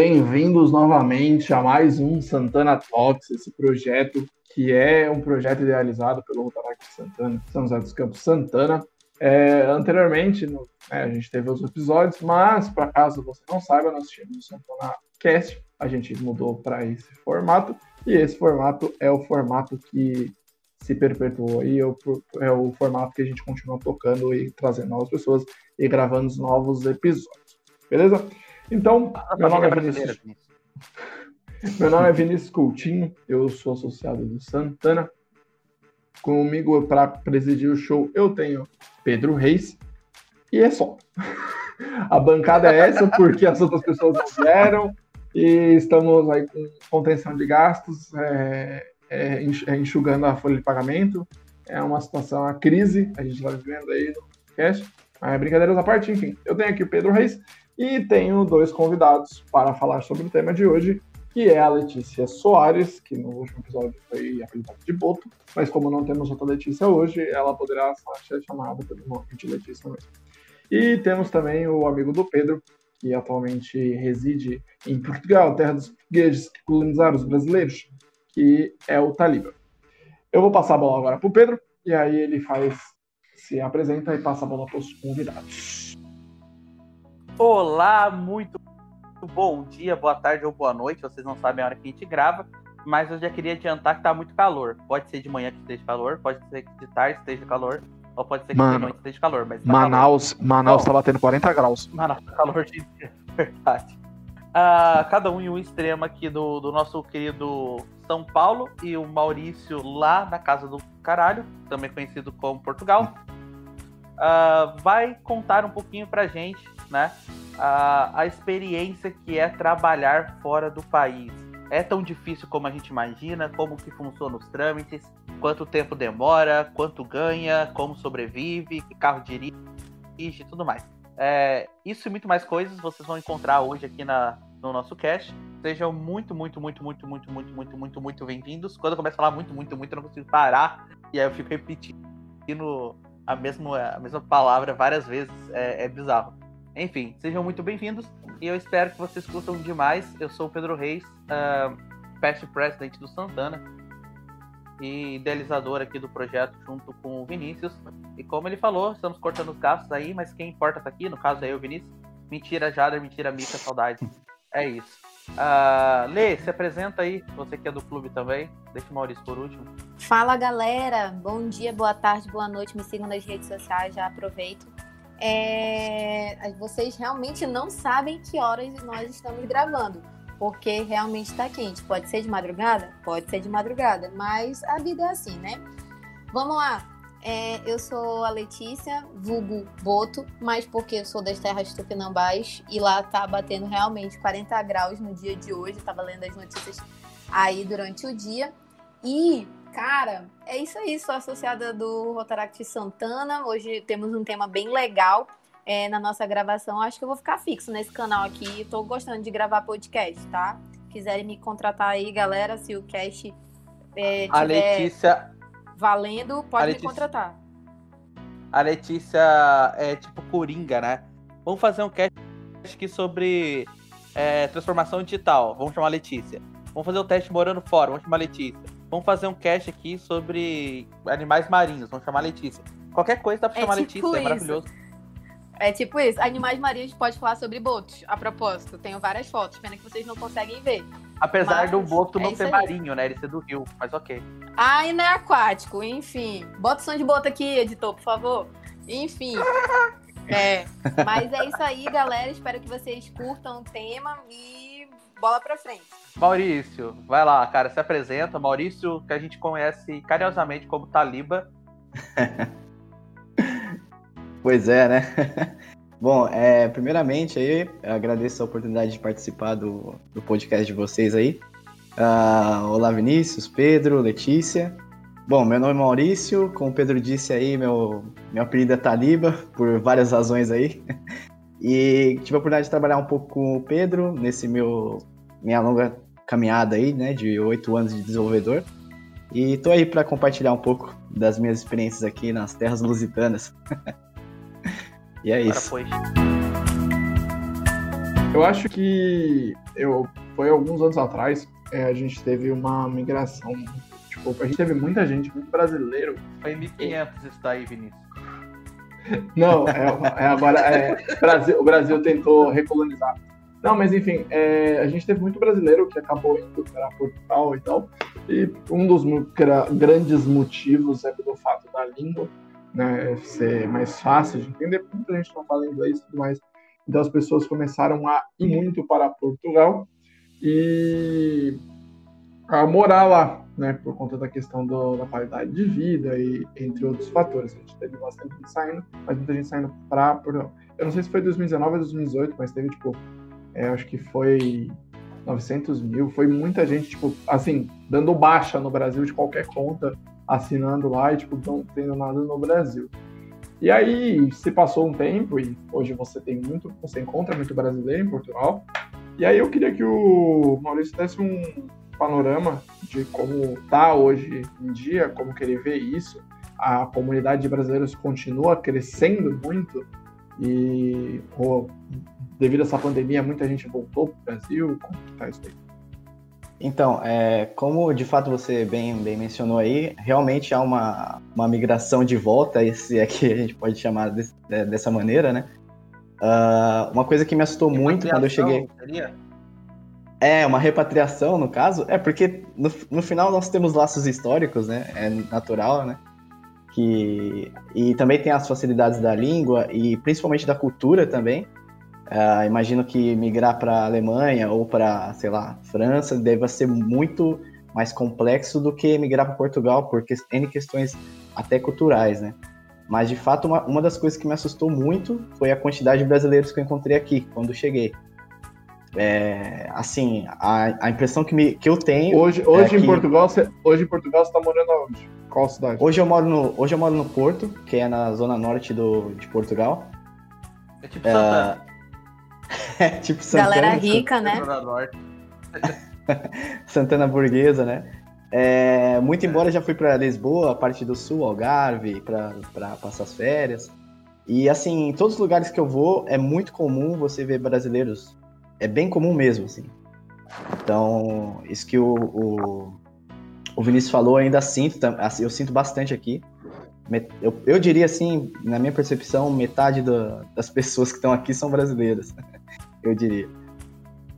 Bem-vindos novamente a mais um Santana Talks, esse projeto que é um projeto idealizado pelo Rotaract Santana, São José dos Campos Santana. É, anteriormente, no, né, a gente teve os episódios, mas, para caso você não saiba, nós tínhamos o Santana Cast, a gente mudou para esse formato, e esse formato é o formato que se perpetuou aí, é é o formato que a gente continua tocando e trazendo novas pessoas e gravando novos episódios. Beleza? Então, meu nome é Vinícius. meu nome é Vinícius Coutinho, eu sou associado do Santana. Comigo para presidir o show eu tenho Pedro Reis e é só. A bancada é essa porque as outras pessoas não vieram e estamos aí com contenção de gastos, é, é, é enxugando a folha de pagamento. É uma situação, a crise, a gente está vivendo aí no podcast. Mas brincadeiras à parte, enfim. Eu tenho aqui o Pedro Reis e tenho dois convidados para falar sobre o tema de hoje, que é a Letícia Soares, que no último episódio foi apelidada de Boto, mas como não temos outra Letícia hoje, ela poderá ser chamada pelo nome de Letícia mesmo. E temos também o amigo do Pedro, que atualmente reside em Portugal, terra dos portugueses que colonizaram os brasileiros, que é o Taliba. Eu vou passar a bola agora para o Pedro, e aí ele faz, se apresenta e passa a bola para os convidados. Olá, muito bom dia, boa tarde ou boa noite. Vocês não sabem a hora que a gente grava, mas eu já queria adiantar que tá muito calor. Pode ser de manhã que esteja calor, pode ser que de tarde esteja calor, ou pode ser que Mano, de noite esteja calor. Mas tá Manaus, calor. Manaus tá batendo 40 graus. Manaus tá calor de verdade. Uh, cada um em um extremo aqui do, do nosso querido São Paulo e o Maurício lá na casa do caralho, também conhecido como Portugal. Uh, vai contar um pouquinho pra gente né, a, a experiência que é trabalhar fora do país. É tão difícil como a gente imagina? Como que funcionam os trâmites? Quanto tempo demora? Quanto ganha? Como sobrevive? Que carro dirige? E tudo mais. É, isso e muito mais coisas vocês vão encontrar hoje aqui na, no nosso cast. Sejam muito, muito, muito, muito, muito, muito, muito, muito, muito bem-vindos. Quando eu começo a falar muito, muito, muito, eu não consigo parar. E aí eu fico repetindo a mesma, a mesma palavra várias vezes. É, é bizarro. Enfim, sejam muito bem-vindos e eu espero que vocês curtam demais. Eu sou o Pedro Reis, uh, past president do Santana e idealizador aqui do projeto junto com o Vinícius. E como ele falou, estamos cortando os gastos aí, mas quem importa tá aqui, no caso é eu, Vinícius. Mentira, Jader, mentira, Mica, saudade. É isso. Uh, Lê, se apresenta aí, você que é do clube também. Deixa o Maurício por último. Fala galera, bom dia, boa tarde, boa noite. Me sigam nas redes sociais, já aproveito é, vocês realmente não sabem que horas nós estamos gravando, porque realmente está quente. Pode ser de madrugada? Pode ser de madrugada, mas a vida é assim, né? Vamos lá. É, eu sou a Letícia, vulgo Boto, mas porque eu sou das terras tupinambás e lá tá batendo realmente 40 graus no dia de hoje. Estava lendo as notícias aí durante o dia. E Cara, é isso aí, sou associada do Rotaract Santana. Hoje temos um tema bem legal é, na nossa gravação. Acho que eu vou ficar fixo nesse canal aqui. Estou gostando de gravar podcast, tá? Quiserem me contratar aí, galera, se o cast é, tiver a Letícia... valendo, pode Letícia... me contratar. A Letícia é tipo Coringa, né? Vamos fazer um cast aqui sobre é, transformação digital. Vamos chamar a Letícia. Vamos fazer o um teste morando fora. Vamos chamar a Letícia Vamos fazer um cast aqui sobre animais marinhos. Vamos chamar Letícia. Qualquer coisa dá pra é chamar tipo Letícia, é isso. é maravilhoso. É tipo isso. Animais marinhos pode falar sobre botos. A propósito, tenho várias fotos, pena que vocês não conseguem ver. Apesar mas do boto é não ser marinho, né? Ele ser do rio, mas ok. Ah, e não é aquático, enfim. Bota o som de boto aqui, editor, por favor. Enfim. é. Mas é isso aí, galera. Espero que vocês curtam o tema e bola pra frente. Maurício, vai lá, cara, se apresenta. Maurício, que a gente conhece carinhosamente como Taliba. pois é, né? Bom, é, primeiramente aí, eu agradeço a oportunidade de participar do, do podcast de vocês aí. Uh, olá, Vinícius, Pedro, Letícia. Bom, meu nome é Maurício, como o Pedro disse aí, meu, meu apelido é Taliba, por várias razões aí. E tive a oportunidade de trabalhar um pouco com o Pedro nesse meu minha longa caminhada aí, né, de oito anos de desenvolvedor. E tô aí para compartilhar um pouco das minhas experiências aqui nas terras lusitanas. e é isso. Eu acho que eu, foi alguns anos atrás, é, a gente teve uma migração. Tipo, a gente teve muita gente, muito brasileiro. Foi em 1500 isso daí, Vinícius. Não, é, é agora é, Brasil, o Brasil tentou recolonizar. Não, mas enfim, é, a gente teve muito brasileiro que acabou indo para Portugal e tal. E um dos grandes motivos é pelo fato da língua né, ser mais fácil de entender. Muita gente não fala inglês e tudo mais. Então as pessoas começaram a ir muito para Portugal e a morar lá, né, por conta da questão do, da qualidade de vida e entre outros fatores. A gente teve bastante gente saindo, mas muita gente saindo para. Eu não sei se foi 2019 ou 2018, mas teve, tipo, é, acho que foi 900 mil, foi muita gente, tipo, assim, dando baixa no Brasil de qualquer conta, assinando lá e, tipo, não tendo nada no Brasil. E aí, se passou um tempo e hoje você tem muito, você encontra muito brasileiro em Portugal. E aí eu queria que o Maurício desse um panorama de como tá hoje em dia, como que ele vê isso. A comunidade de brasileiros continua crescendo muito e devido a essa pandemia, muita gente voltou para o Brasil? Como que tá isso aí? Então, é, como de fato você bem, bem mencionou aí, realmente há uma, uma migração de volta, se é que a gente pode chamar de, de, dessa maneira, né? Uh, uma coisa que me assustou muito quando eu cheguei. Seria? É, uma repatriação, no caso. É, porque no, no final nós temos laços históricos, né? É natural, né? Que, e também tem as facilidades da língua e principalmente da cultura também. Uh, imagino que migrar para Alemanha ou para, sei lá, França deva ser muito mais complexo do que migrar para Portugal, porque N questões até culturais, né? Mas, de fato, uma, uma das coisas que me assustou muito foi a quantidade de brasileiros que eu encontrei aqui, quando cheguei. É, assim, a, a impressão que, me, que eu tenho. Hoje, é hoje, é em, que... Portugal, você, hoje em Portugal você está morando onde? Qual cidade? Hoje eu, moro no, hoje eu moro no Porto, que é na zona norte do, de Portugal. É tipo Santana. É tipo Santana. Galera rica, né? Santana burguesa, né? É, muito embora já fui para Lisboa, a parte do sul, Algarve, para passar as férias. E assim, em todos os lugares que eu vou, é muito comum você ver brasileiros. É bem comum mesmo, assim. Então, isso que o, o, o Vinícius falou, ainda sinto, eu sinto bastante aqui. Eu, eu diria assim, na minha percepção, metade do, das pessoas que estão aqui são brasileiras. eu diria.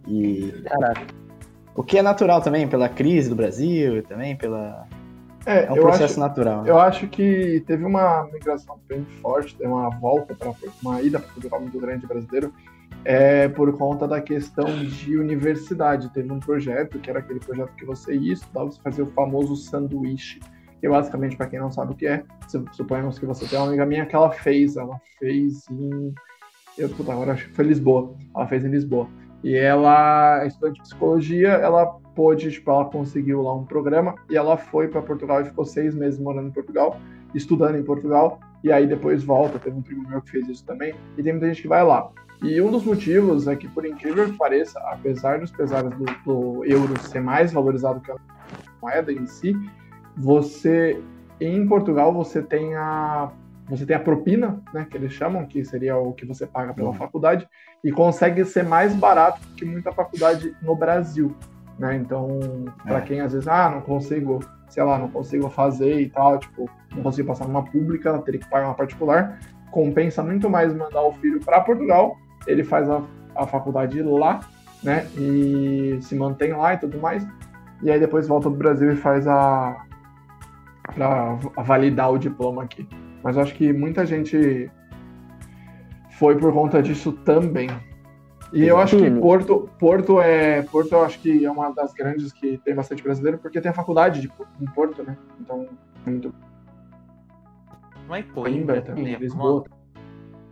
E, caraca. O que é natural também, pela crise do Brasil, também pela. É, é um processo acho, natural. Né? Eu acho que teve uma migração bem forte, teve uma volta para uma ida para Portugal muito grande brasileiro, é, por conta da questão de universidade. Teve um projeto, que era aquele projeto que você ia estudar, você fazia o famoso sanduíche. Que basicamente, para quem não sabe o que é, suponhamos que você tem uma amiga minha que ela fez, ela fez em eu, puta, agora acho que foi Lisboa. Ela fez em Lisboa. E ela, estudante de psicologia, ela pôde, tipo, ela conseguiu lá um programa e ela foi para Portugal e ficou seis meses morando em Portugal, estudando em Portugal, e aí depois volta. Teve um primo meu que fez isso também, e tem muita gente que vai lá. E um dos motivos é que, por incrível que pareça, apesar dos pesares do, do euro ser mais valorizado que a moeda em si, você, em Portugal, você tem a você tem a propina, né, que eles chamam, que seria o que você paga pela uhum. faculdade, e consegue ser mais barato que muita faculdade no Brasil, né? Então, para é. quem às vezes, ah, não consigo, sei lá, não consigo fazer e tal, tipo, não consigo passar numa pública, teria que pagar uma particular, compensa muito mais mandar o filho para Portugal, ele faz a, a faculdade lá, né, e se mantém lá e tudo mais, e aí depois volta pro Brasil e faz a para validar o diploma aqui. Mas acho que muita gente foi por conta disso também. E eu acho que Porto, Porto é, Porto eu acho que é uma das grandes que tem bastante brasileiro, porque tem a faculdade de, em Porto, né? Então, muito. Não é Coimbra, também, Lisboa.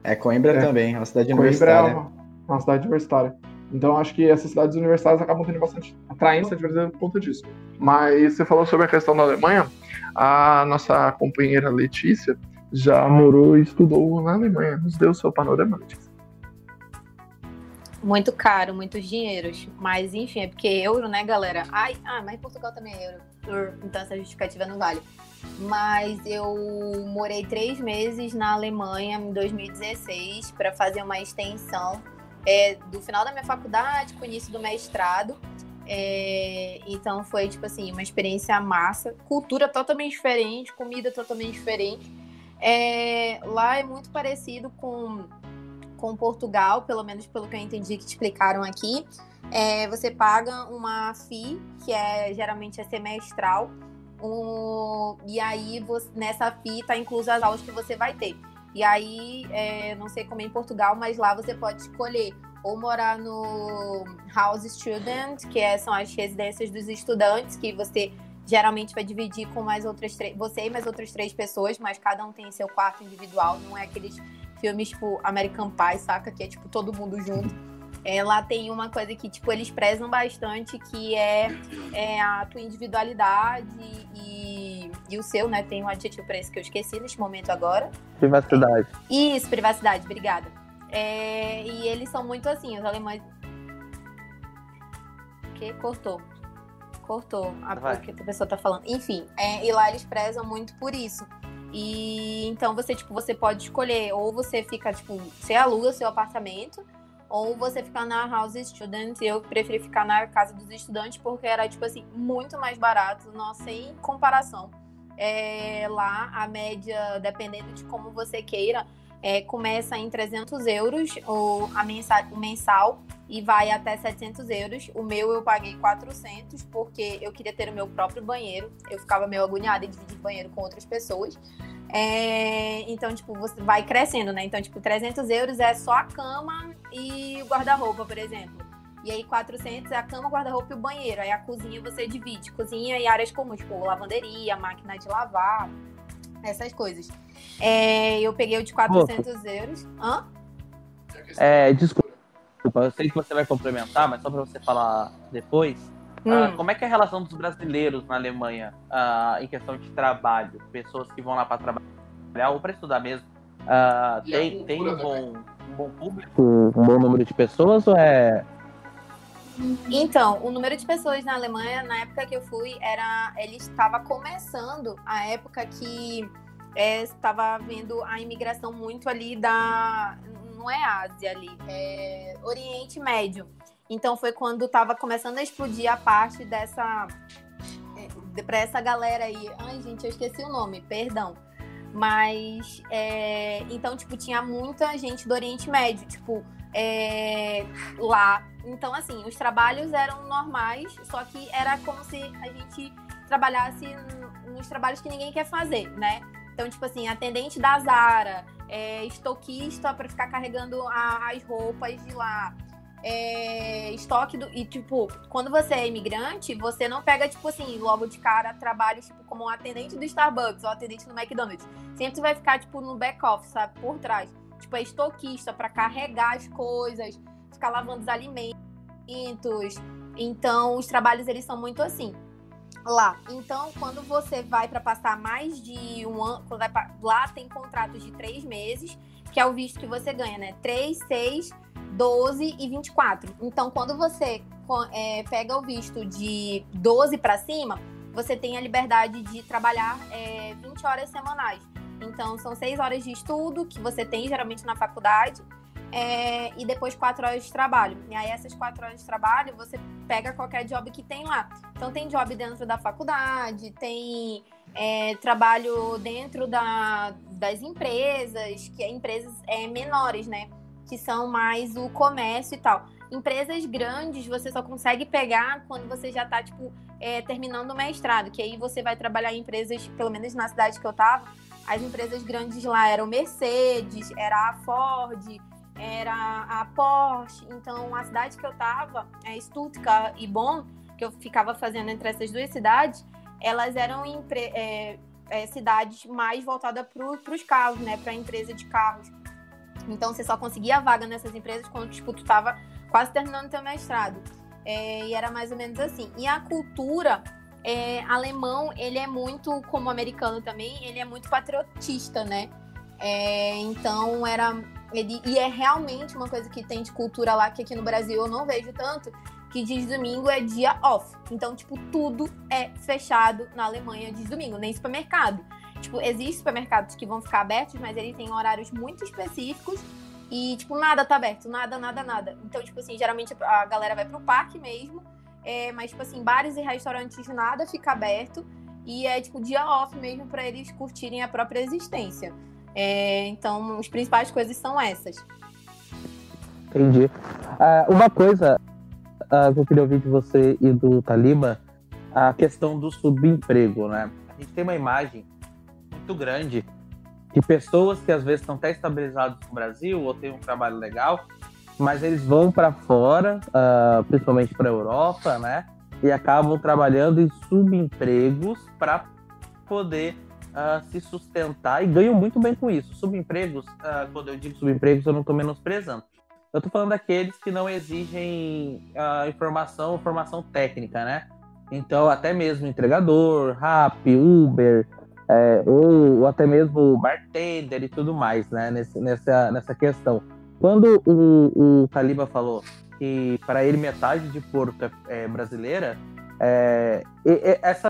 É Coimbra é. também, é uma cidade Coimbra universitária. É uma, uma, cidade universitária. Então acho que essas cidades universitárias acabam tendo bastante atraência de brasileiro por conta disso. Mas você falou sobre a questão da Alemanha, a nossa companheira Letícia, já morou e estudou na Alemanha. Nos deu seu panorama, Muito caro, muitos dinheiros. Mas, enfim, é porque euro, né, galera? Ai, ah, mas Portugal também é euro. Então essa justificativa não vale. Mas eu morei três meses na Alemanha em 2016 para fazer uma extensão é, do final da minha faculdade com o início do mestrado. É, então foi, tipo assim, uma experiência massa. Cultura totalmente diferente, comida totalmente diferente. É, lá é muito parecido com, com Portugal, pelo menos pelo que eu entendi que te explicaram aqui. É, você paga uma FII, que é geralmente é semestral, e aí você, nessa está incluso as aulas que você vai ter. E aí, é, não sei como é em Portugal, mas lá você pode escolher ou morar no House Student, que é, são as residências dos estudantes, que você geralmente vai dividir com mais outras três, você e mais outras três pessoas, mas cada um tem seu quarto individual, não é aqueles filmes tipo American Pie, saca? Que é tipo todo mundo junto. É, lá tem uma coisa que tipo eles prezam bastante, que é, é a tua individualidade e, e o seu, né? Tem um adjetivo para isso que eu esqueci neste momento agora. Privacidade. Isso, privacidade, obrigada. É, e eles são muito assim, os alemães. Que cortou. Cortou a que a pessoa tá falando. Enfim, é, e lá eles prezam muito por isso. E então você, tipo, você pode escolher, ou você fica, tipo, você aluga seu apartamento, ou você fica na house student. Eu preferi ficar na casa dos estudantes porque era, tipo assim, muito mais barato, nossa, sem comparação. É, lá a média, dependendo de como você queira, é, começa em 300 euros o, a mensal, o mensal e vai até 700 euros. O meu eu paguei 400 porque eu queria ter o meu próprio banheiro. Eu ficava meio agoniada em dividir banheiro com outras pessoas. É, então, tipo, você vai crescendo, né? Então, tipo, 300 euros é só a cama e o guarda-roupa, por exemplo. E aí, 400 é a cama, guarda-roupa e o banheiro. Aí, a cozinha você divide. Cozinha e áreas comuns, tipo, lavanderia, máquina de lavar, essas coisas. É, eu peguei o de 400 euros. Hã? É, desculpa, eu sei que você vai complementar, mas só para você falar depois. Hum. Uh, como é que é a relação dos brasileiros na Alemanha uh, em questão de trabalho? Pessoas que vão lá para trabalhar ou para estudar mesmo. Uh, tem tem um, bom, um bom público, um bom número de pessoas ou é então, o número de pessoas na Alemanha, na época que eu fui, era. Ele estava começando a época que é, estava vendo a imigração muito ali da. Não é Ásia ali, é Oriente Médio. Então foi quando estava começando a explodir a parte dessa. É, para essa galera aí. Ai, gente, eu esqueci o nome, perdão. Mas. É, então, tipo, tinha muita gente do Oriente Médio, tipo, é, lá. Então, assim, os trabalhos eram normais, só que era como se a gente trabalhasse nos trabalhos que ninguém quer fazer, né? Então, tipo assim, atendente da Zara, é, estoquista para ficar carregando a, as roupas de lá. É, estoque do. E, tipo, quando você é imigrante, você não pega, tipo assim, logo de cara trabalho, tipo, como um atendente do Starbucks ou atendente no McDonald's. Sempre vai ficar, tipo, no back-office, sabe? Por trás. Tipo, é estoquista para carregar as coisas, ficar lavando os alimentos. Então, os trabalhos, eles são muito assim lá. Então, quando você vai para passar mais de um ano, pra, lá tem contratos de três meses, que é o visto que você ganha, né? 3, 6, 12 e 24. Então, quando você é, pega o visto de 12 para cima, você tem a liberdade de trabalhar é, 20 horas semanais. Então, são 6 horas de estudo que você tem geralmente na faculdade é, e depois quatro horas de trabalho. E aí, essas quatro horas de trabalho, você pega qualquer job que tem lá. Então, tem job dentro da faculdade, tem é, trabalho dentro da, das empresas, que é empresas é, menores, né? Que são mais o comércio e tal. Empresas grandes você só consegue pegar quando você já está tipo, é, terminando o mestrado, que aí você vai trabalhar em empresas, pelo menos na cidade que eu tava, as empresas grandes lá eram Mercedes, era a Ford, era a Porsche. Então, a cidade que eu tava, é Stuttgart e Bonn, que eu ficava fazendo entre essas duas cidades, elas eram é, é, cidades mais voltadas para os carros, né? Para a empresa de carros. Então, você só conseguia vaga nessas empresas quando tipo, tu estava quase terminando teu mestrado. É, e era mais ou menos assim. E a cultura é, alemão, ele é muito, como americano também, ele é muito patriotista, né? É, então, era ele, e é realmente uma coisa que tem de cultura lá, que aqui no Brasil eu não vejo tanto, que diz domingo é dia off. Então, tipo, tudo é fechado na Alemanha diz domingo, nem supermercado. Tipo, existem supermercados que vão ficar abertos, mas eles têm horários muito específicos. e, tipo, nada tá aberto, nada, nada, nada. Então, tipo assim, geralmente a galera vai pro parque mesmo, é, mas, tipo assim, bares e restaurantes nada fica aberto e é, tipo, dia off mesmo para eles curtirem a própria existência. É, então, as principais coisas são essas. Entendi. Uh, uma coisa uh, que eu queria ouvir de você e do Taliba, a questão do subemprego, né? A gente tem uma imagem muito grande de pessoas que às vezes estão até estabilizadas no Brasil ou têm um trabalho legal, mas eles vão para fora, uh, principalmente para a Europa, né? E acabam trabalhando em subempregos para poder uh, se sustentar e ganham muito bem com isso. Subempregos, uh, quando eu digo subempregos, eu não estou menosprezando. Eu estou falando daqueles que não exigem informação, formação técnica, né? Então, até mesmo entregador, rap, Uber, é, ou, ou, até mesmo bartender e tudo mais, né? Nesse, nessa, nessa questão. Quando o, o Taliba falou que para ele metade de Porto é, é brasileira, é, essa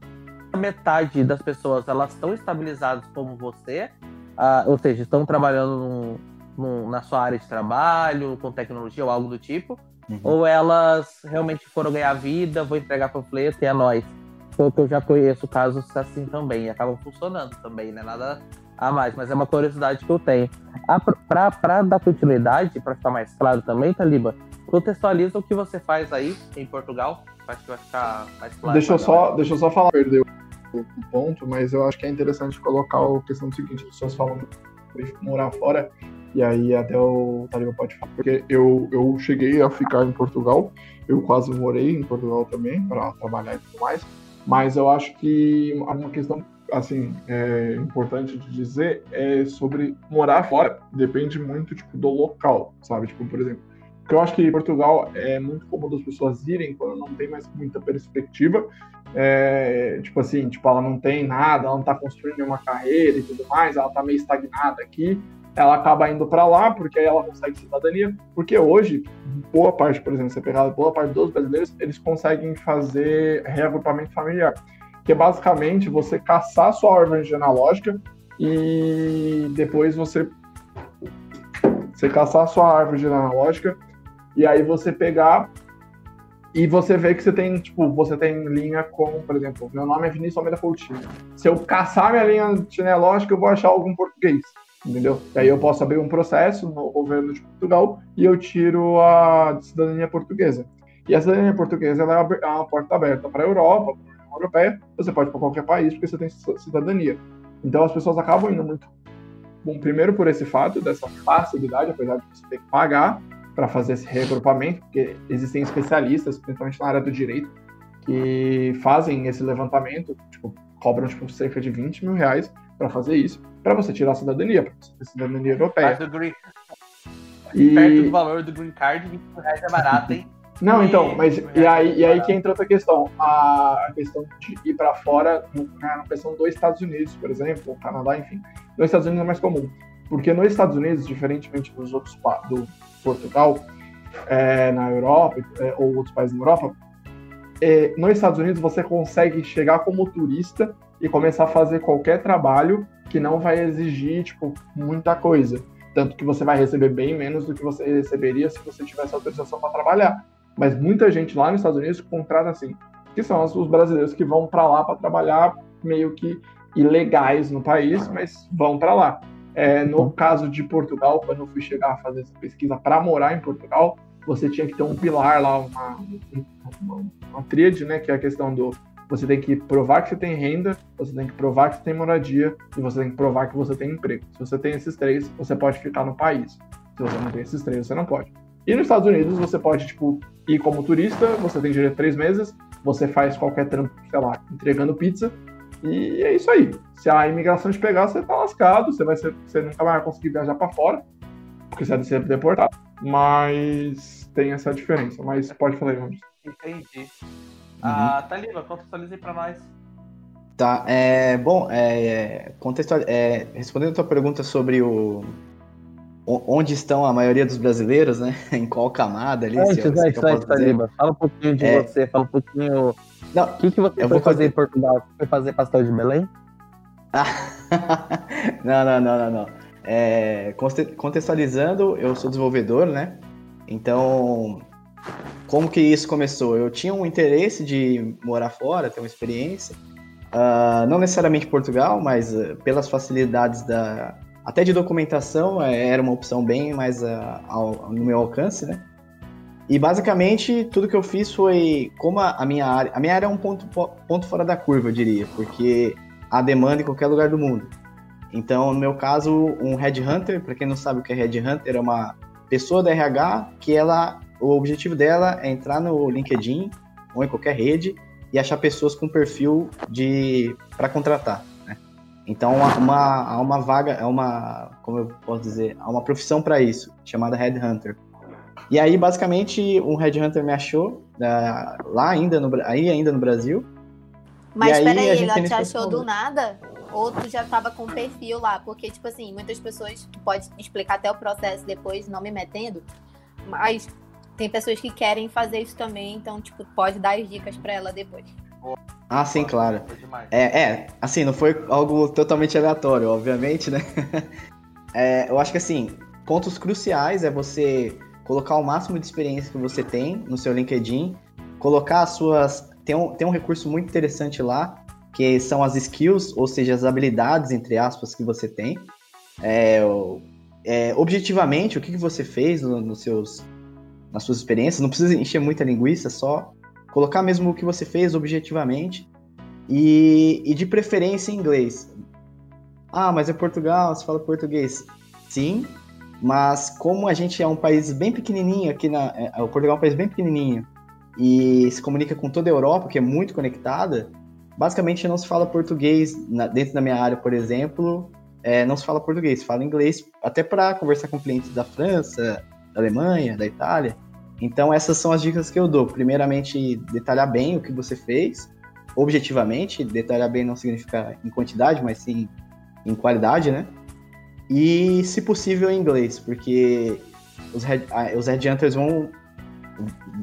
metade das pessoas elas estão estabilizadas como você, ah, ou seja, estão trabalhando na sua área de trabalho, com tecnologia ou algo do tipo, uhum. ou elas realmente foram ganhar vida, vou entregar panfleto e é nóis que eu já conheço casos assim também, e acabam funcionando também, né? Nada a mais, mas é uma curiosidade que eu tenho. Para dar continuidade, para ficar mais claro também, Taliba, contextualiza o que você faz aí em Portugal, acho que vai ficar mais claro. Deixa eu, só, deixa eu só falar, perdeu o ponto, mas eu acho que é interessante colocar a questão do seguinte, as pessoas falam de morar fora, e aí até o Taliba pode falar, porque eu, eu cheguei a ficar em Portugal, eu quase morei em Portugal também, para trabalhar e tudo mais, mas eu acho que uma questão assim é, importante de dizer é sobre morar fora. Depende muito tipo do local, sabe? Tipo, por exemplo, que eu acho que Portugal é muito comum das pessoas irem quando não tem mais muita perspectiva. É, tipo assim, tipo, ela não tem nada, ela não está construindo nenhuma carreira e tudo mais, ela está meio estagnada aqui ela acaba indo para lá, porque aí ela consegue cidadania. Porque hoje, boa parte, por exemplo, você pegar boa parte dos brasileiros, eles conseguem fazer reagrupamento familiar. Que é basicamente você caçar sua árvore genealógica e depois você. Você caçar sua árvore genealógica e aí você pegar e você vê que você tem, tipo, você tem linha com, por exemplo, meu nome é Vinícius Almeida Coutinho. Se eu caçar minha linha genealógica, eu vou achar algum português entendeu? E aí eu posso abrir um processo no governo de Portugal e eu tiro a cidadania portuguesa. E a cidadania portuguesa é uma porta aberta para a Europa, Europeia, você pode ir para qualquer país porque você tem cidadania. Então as pessoas acabam indo muito. Bom, primeiro por esse fato, dessa facilidade, apesar de você ter que pagar para fazer esse reagrupamento, porque existem especialistas, principalmente na área do direito, que fazem esse levantamento, tipo, cobram tipo, cerca de 20 mil reais para fazer isso, para você tirar a cidadania, para você ter cidadania europeia. Do green... e... Perto do valor do green card, 20 reais é barato, hein? Não, então, mas e aí, e aí que entra outra questão. A, questão de ir para fora, na questão dos Estados Unidos, por exemplo, Canadá, enfim. Nos Estados Unidos é mais comum. Porque nos Estados Unidos, diferentemente dos outros do Portugal, é, na Europa é, ou outros países na Europa, é, nos Estados Unidos você consegue chegar como turista e começar a fazer qualquer trabalho que não vai exigir, tipo, muita coisa. Tanto que você vai receber bem menos do que você receberia se você tivesse autorização para trabalhar. Mas muita gente lá nos Estados Unidos contrata assim, que são os brasileiros que vão para lá para trabalhar meio que ilegais no país, mas vão para lá. É, no caso de Portugal, quando eu fui chegar a fazer essa pesquisa para morar em Portugal, você tinha que ter um pilar lá, uma, uma, uma tríade, né, que é a questão do você tem que provar que você tem renda, você tem que provar que você tem moradia e você tem que provar que você tem emprego. Se você tem esses três, você pode ficar no país. Se você não tem esses três, você não pode. E nos Estados Unidos, você pode, tipo, ir como turista, você tem direito a três meses, você faz qualquer trampo, sei lá, entregando pizza, e é isso aí. Se a imigração te pegar, você tá lascado, você, vai ser, você nunca vai conseguir viajar para fora, porque você vai ser deportado. Mas tem essa diferença. Mas pode falar aí, Ramos. Entendi. Ah, uhum. Taliba, contextualize para nós. Tá, é, bom, é, contextual, é, respondendo a tua pergunta sobre o onde estão a maioria dos brasileiros, né? Em qual camada ali? Antes, se, antes, antes, Taliba, fala um pouquinho de é... você, fala um pouquinho... Não, o que, que você foi fazer... fazer em Portugal? Você foi fazer pastel de Belém? não, não, não, não, não. é, contextualizando, eu sou desenvolvedor, né? Então, como que isso começou? Eu tinha um interesse de morar fora, ter uma experiência, uh, não necessariamente Portugal, mas uh, pelas facilidades da até de documentação é, era uma opção bem mais uh, ao, no meu alcance, né? E basicamente tudo que eu fiz foi como a, a, minha área, a minha área é um ponto, ponto fora da curva, eu diria, porque há demanda em qualquer lugar do mundo. Então, no meu caso, um headhunter, para quem não sabe o que é headhunter, é uma pessoa da RH que ela, o objetivo dela é entrar no LinkedIn ou em qualquer rede e achar pessoas com perfil de para contratar. Então, há uma, há uma vaga, é uma, como eu posso dizer, há uma profissão para isso, chamada headhunter. E aí, basicamente, um headhunter me achou uh, lá ainda no, aí ainda no Brasil. Mas peraí, ele te achou do nada? Ou tu já tava com perfil lá? Porque, tipo assim, muitas pessoas, tu pode explicar até o processo depois, não me metendo, mas tem pessoas que querem fazer isso também, então, tipo, pode dar as dicas para ela depois. Ah, sim, claro. É, é, assim, não foi algo totalmente aleatório, obviamente, né? É, eu acho que, assim, pontos cruciais é você colocar o máximo de experiência que você tem no seu LinkedIn, colocar as suas. Tem um, tem um recurso muito interessante lá, que são as skills, ou seja, as habilidades, entre aspas, que você tem. É, é, objetivamente, o que, que você fez no, nos seus, nas suas experiências, não precisa encher muita linguiça, só colocar mesmo o que você fez objetivamente e, e de preferência em inglês. Ah, mas é Portugal, você fala português. Sim, mas como a gente é um país bem pequenininho aqui na, é, o Portugal é um país bem pequenininho e se comunica com toda a Europa, que é muito conectada, basicamente não se fala português na, dentro da minha área, por exemplo, é, não se fala português, se fala inglês, até para conversar com clientes da França, da Alemanha, da Itália. Então essas são as dicas que eu dou. Primeiramente, detalhar bem o que você fez, objetivamente, detalhar bem não significa em quantidade, mas sim em qualidade, né? E, se possível, em inglês, porque os, head, os headhunters vão,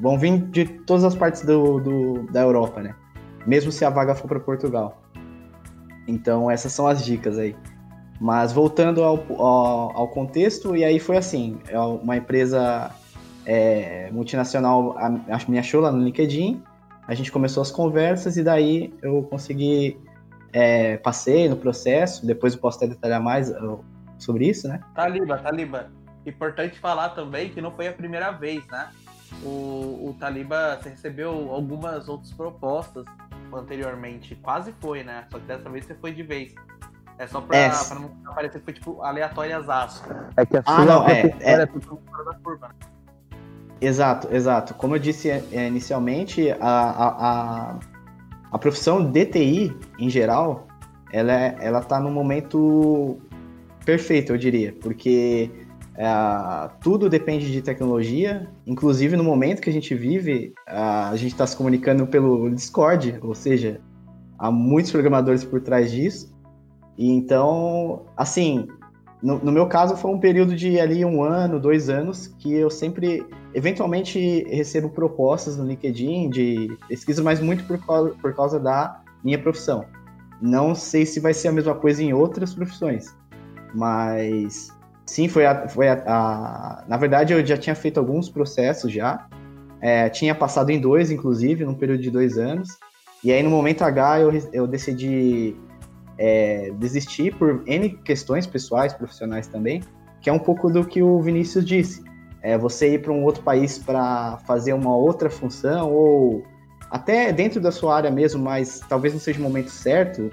vão vir de todas as partes do, do da Europa, né? mesmo se a vaga for para Portugal. Então, essas são as dicas aí. Mas voltando ao, ao, ao contexto, e aí foi assim: é uma empresa é, multinacional me achou lá no LinkedIn, a gente começou as conversas e daí eu consegui, é, passei no processo, depois eu posso até detalhar mais sobre isso, né? Taliba, Taliba. Importante falar também que não foi a primeira vez, né? O, o Taliba recebeu algumas outras propostas anteriormente. Quase foi, né? Só que dessa vez você foi de vez. É só pra, é. pra não parecer que foi tipo aleatórias aço. É que a ah, não, é, é, é tudo fora da curva, né? Exato, exato. Como eu disse é, inicialmente, a, a, a, a profissão DTI, em geral, ela, é, ela tá momento perfeito, eu diria, porque é, tudo depende de tecnologia, inclusive no momento que a gente vive, a, a gente está se comunicando pelo Discord, ou seja, há muitos programadores por trás disso. E então, assim, no, no, meu caso foi um período de ali um ano, dois anos, que eu sempre, eventualmente, recebo propostas no LinkedIn de pesquisa, mas muito por causa, por causa da minha profissão. Não sei se vai ser a mesma coisa em outras profissões, mas Sim, foi a, foi a, a, Na verdade, eu já tinha feito alguns processos já. É, tinha passado em dois, inclusive, num período de dois anos. E aí, no momento H, eu, eu decidi é, desistir por N questões pessoais, profissionais também, que é um pouco do que o Vinícius disse. É você ir para um outro país para fazer uma outra função, ou até dentro da sua área mesmo, mas talvez não seja o momento certo,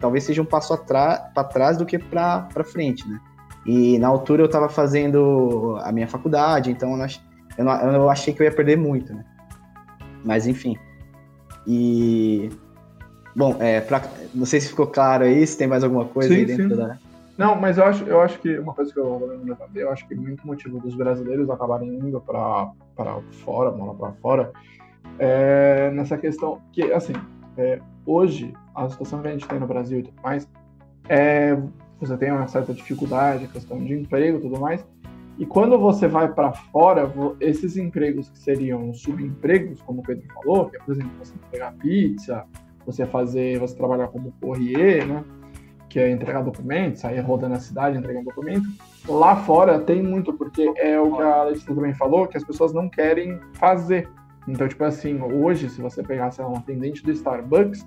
talvez seja um passo para trás do que para frente, né? E na altura eu estava fazendo a minha faculdade, então eu, não, eu, não, eu achei que eu ia perder muito, né? Mas enfim. E. Bom, é, pra, não sei se ficou claro aí, se tem mais alguma coisa sim, aí dentro sim. da. Não, mas eu acho, eu acho que uma coisa que eu levantei, eu acho que muito motivo dos brasileiros acabarem indo para fora, morar para fora, é nessa questão que, assim, é, hoje, a situação que a gente tem no Brasil e tudo mais, é, você tem uma certa dificuldade, questão de emprego e tudo mais. E quando você vai para fora, esses empregos que seriam subempregos, como o Pedro falou, que é, por exemplo, você pegar pizza, você fazer, você trabalhar como courrier, né? que é entregar documentos, sair rodando a cidade, entregando documento. Lá fora tem muito, porque é o que a Letícia também falou, que as pessoas não querem fazer. Então, tipo assim, hoje, se você pegar, sei lá, um atendente do Starbucks,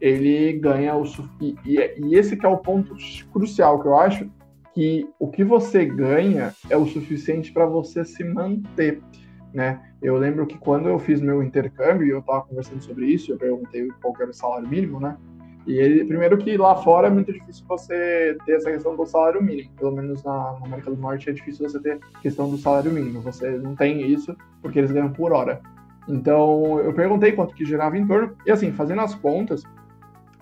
ele ganha o... E, e esse que é o ponto crucial, que eu acho, que o que você ganha é o suficiente para você se manter, né? Eu lembro que quando eu fiz meu intercâmbio, eu estava conversando sobre isso, eu perguntei qual era o salário mínimo, né? E ele, primeiro que lá fora é muito difícil você ter essa questão do salário mínimo. Pelo menos na, na América do Norte é difícil você ter questão do salário mínimo. Você não tem isso porque eles ganham por hora. Então eu perguntei quanto que gerava em torno, e assim, fazendo as contas,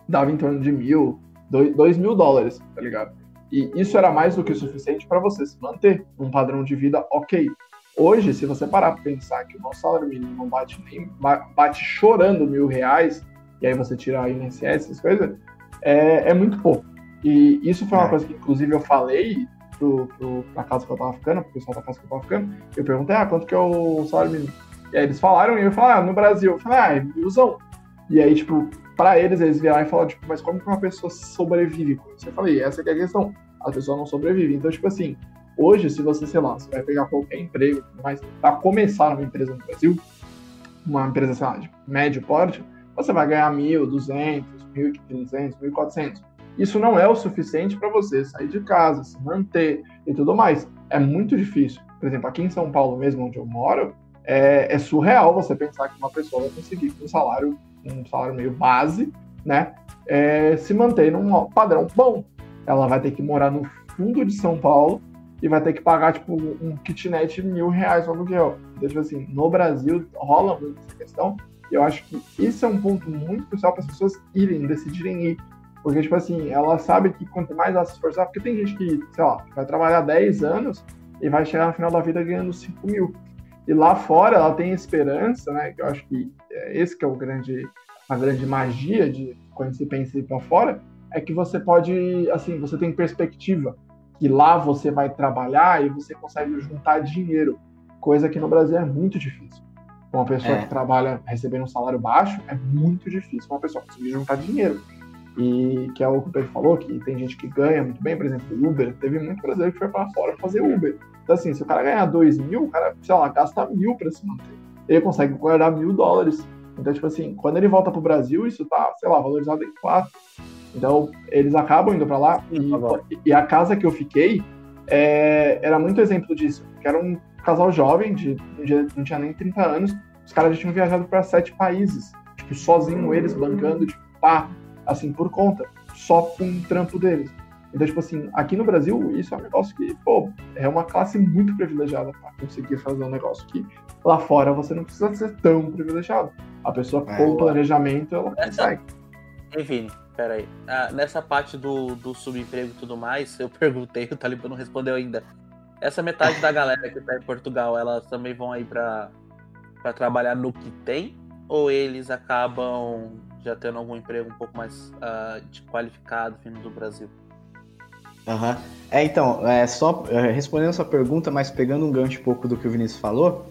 dava em torno de mil, dois, dois mil dólares, tá ligado? E isso era mais do que o suficiente para você se manter num padrão de vida ok. Hoje, se você parar para pensar que o nosso salário mínimo não bate nem bate chorando mil reais, e aí você tira a INSS, essas coisas, é, é muito pouco. E isso foi uma é. coisa que, inclusive, eu falei pro, pro, pra casa que eu tava ficando, pro pessoal da casa que eu tava ficando, eu perguntei, ah, quanto que é o salário mínimo? E aí eles falaram, e eu falei, ah, no Brasil. Eu falei, ah, é milzão. E aí, tipo, pra eles, eles viraram e falaram, tipo, mas como que uma pessoa sobrevive com isso? Eu falei, essa é a questão. A pessoa não sobrevive. Então, tipo assim, hoje, se você, sei lá, você vai pegar qualquer emprego, mas pra começar numa empresa no Brasil, uma empresa, sei lá, de médio porte, você vai ganhar 1.200, 1.300, 1.400. Isso não é o suficiente para você sair de casa, se manter e tudo mais. É muito difícil. Por exemplo, aqui em São Paulo mesmo, onde eu moro, é, é surreal você pensar que uma pessoa vai conseguir com um salário, um salário meio base, né, é, se manter num padrão bom. Ela vai ter que morar no fundo de São Paulo e vai ter que pagar, tipo, um kitnet mil reais no aluguel. Então, tipo assim, no Brasil rola muito essa questão, eu acho que isso é um ponto muito crucial para as pessoas irem, decidirem ir. Porque, tipo assim, ela sabe que quanto mais ela se esforçar, porque tem gente que, sei lá, vai trabalhar 10 anos e vai chegar no final da vida ganhando 5 mil. E lá fora ela tem esperança, né? Eu acho que é esse que é o grande, a grande magia de quando você pensa em ir para fora, é que você pode, assim, você tem perspectiva que lá você vai trabalhar e você consegue juntar dinheiro, coisa que no Brasil é muito difícil uma pessoa é. que trabalha recebendo um salário baixo, é muito difícil uma pessoa conseguir juntar dinheiro. E que é o que o Pedro falou, que tem gente que ganha muito bem, por exemplo, Uber. Teve muito brasileiro que foi para fora fazer Uber. Então, assim, se o cara ganhar dois mil, o cara, sei lá, gasta mil para se manter. Ele consegue guardar mil dólares. Então, tipo assim, quando ele volta pro Brasil, isso tá, sei lá, valorizado em quatro. Então, eles acabam indo para lá. E, e, a casa que eu fiquei é, era muito exemplo disso. Que era um casal jovem, de, não tinha nem 30 anos, os caras já tinham viajado para sete países, tipo, sozinho eles, bancando, tipo, pá, assim, por conta, só com o trampo deles. Então, tipo assim, aqui no Brasil, isso é um negócio que, pô, é uma classe muito privilegiada para conseguir fazer um negócio que lá fora você não precisa ser tão privilegiado. A pessoa é, com o planejamento, ela consegue. Enfim, peraí. Ah, nessa parte do, do subemprego e tudo mais, eu perguntei, o Talibã não respondeu ainda. Essa metade da galera que tá em Portugal, elas também vão aí para para trabalhar no que tem? Ou eles acabam já tendo algum emprego um pouco mais uh, de qualificado vindo do Brasil? Uhum. É, então, é, só é, respondendo a sua pergunta, mas pegando um gancho um pouco do que o Vinícius falou,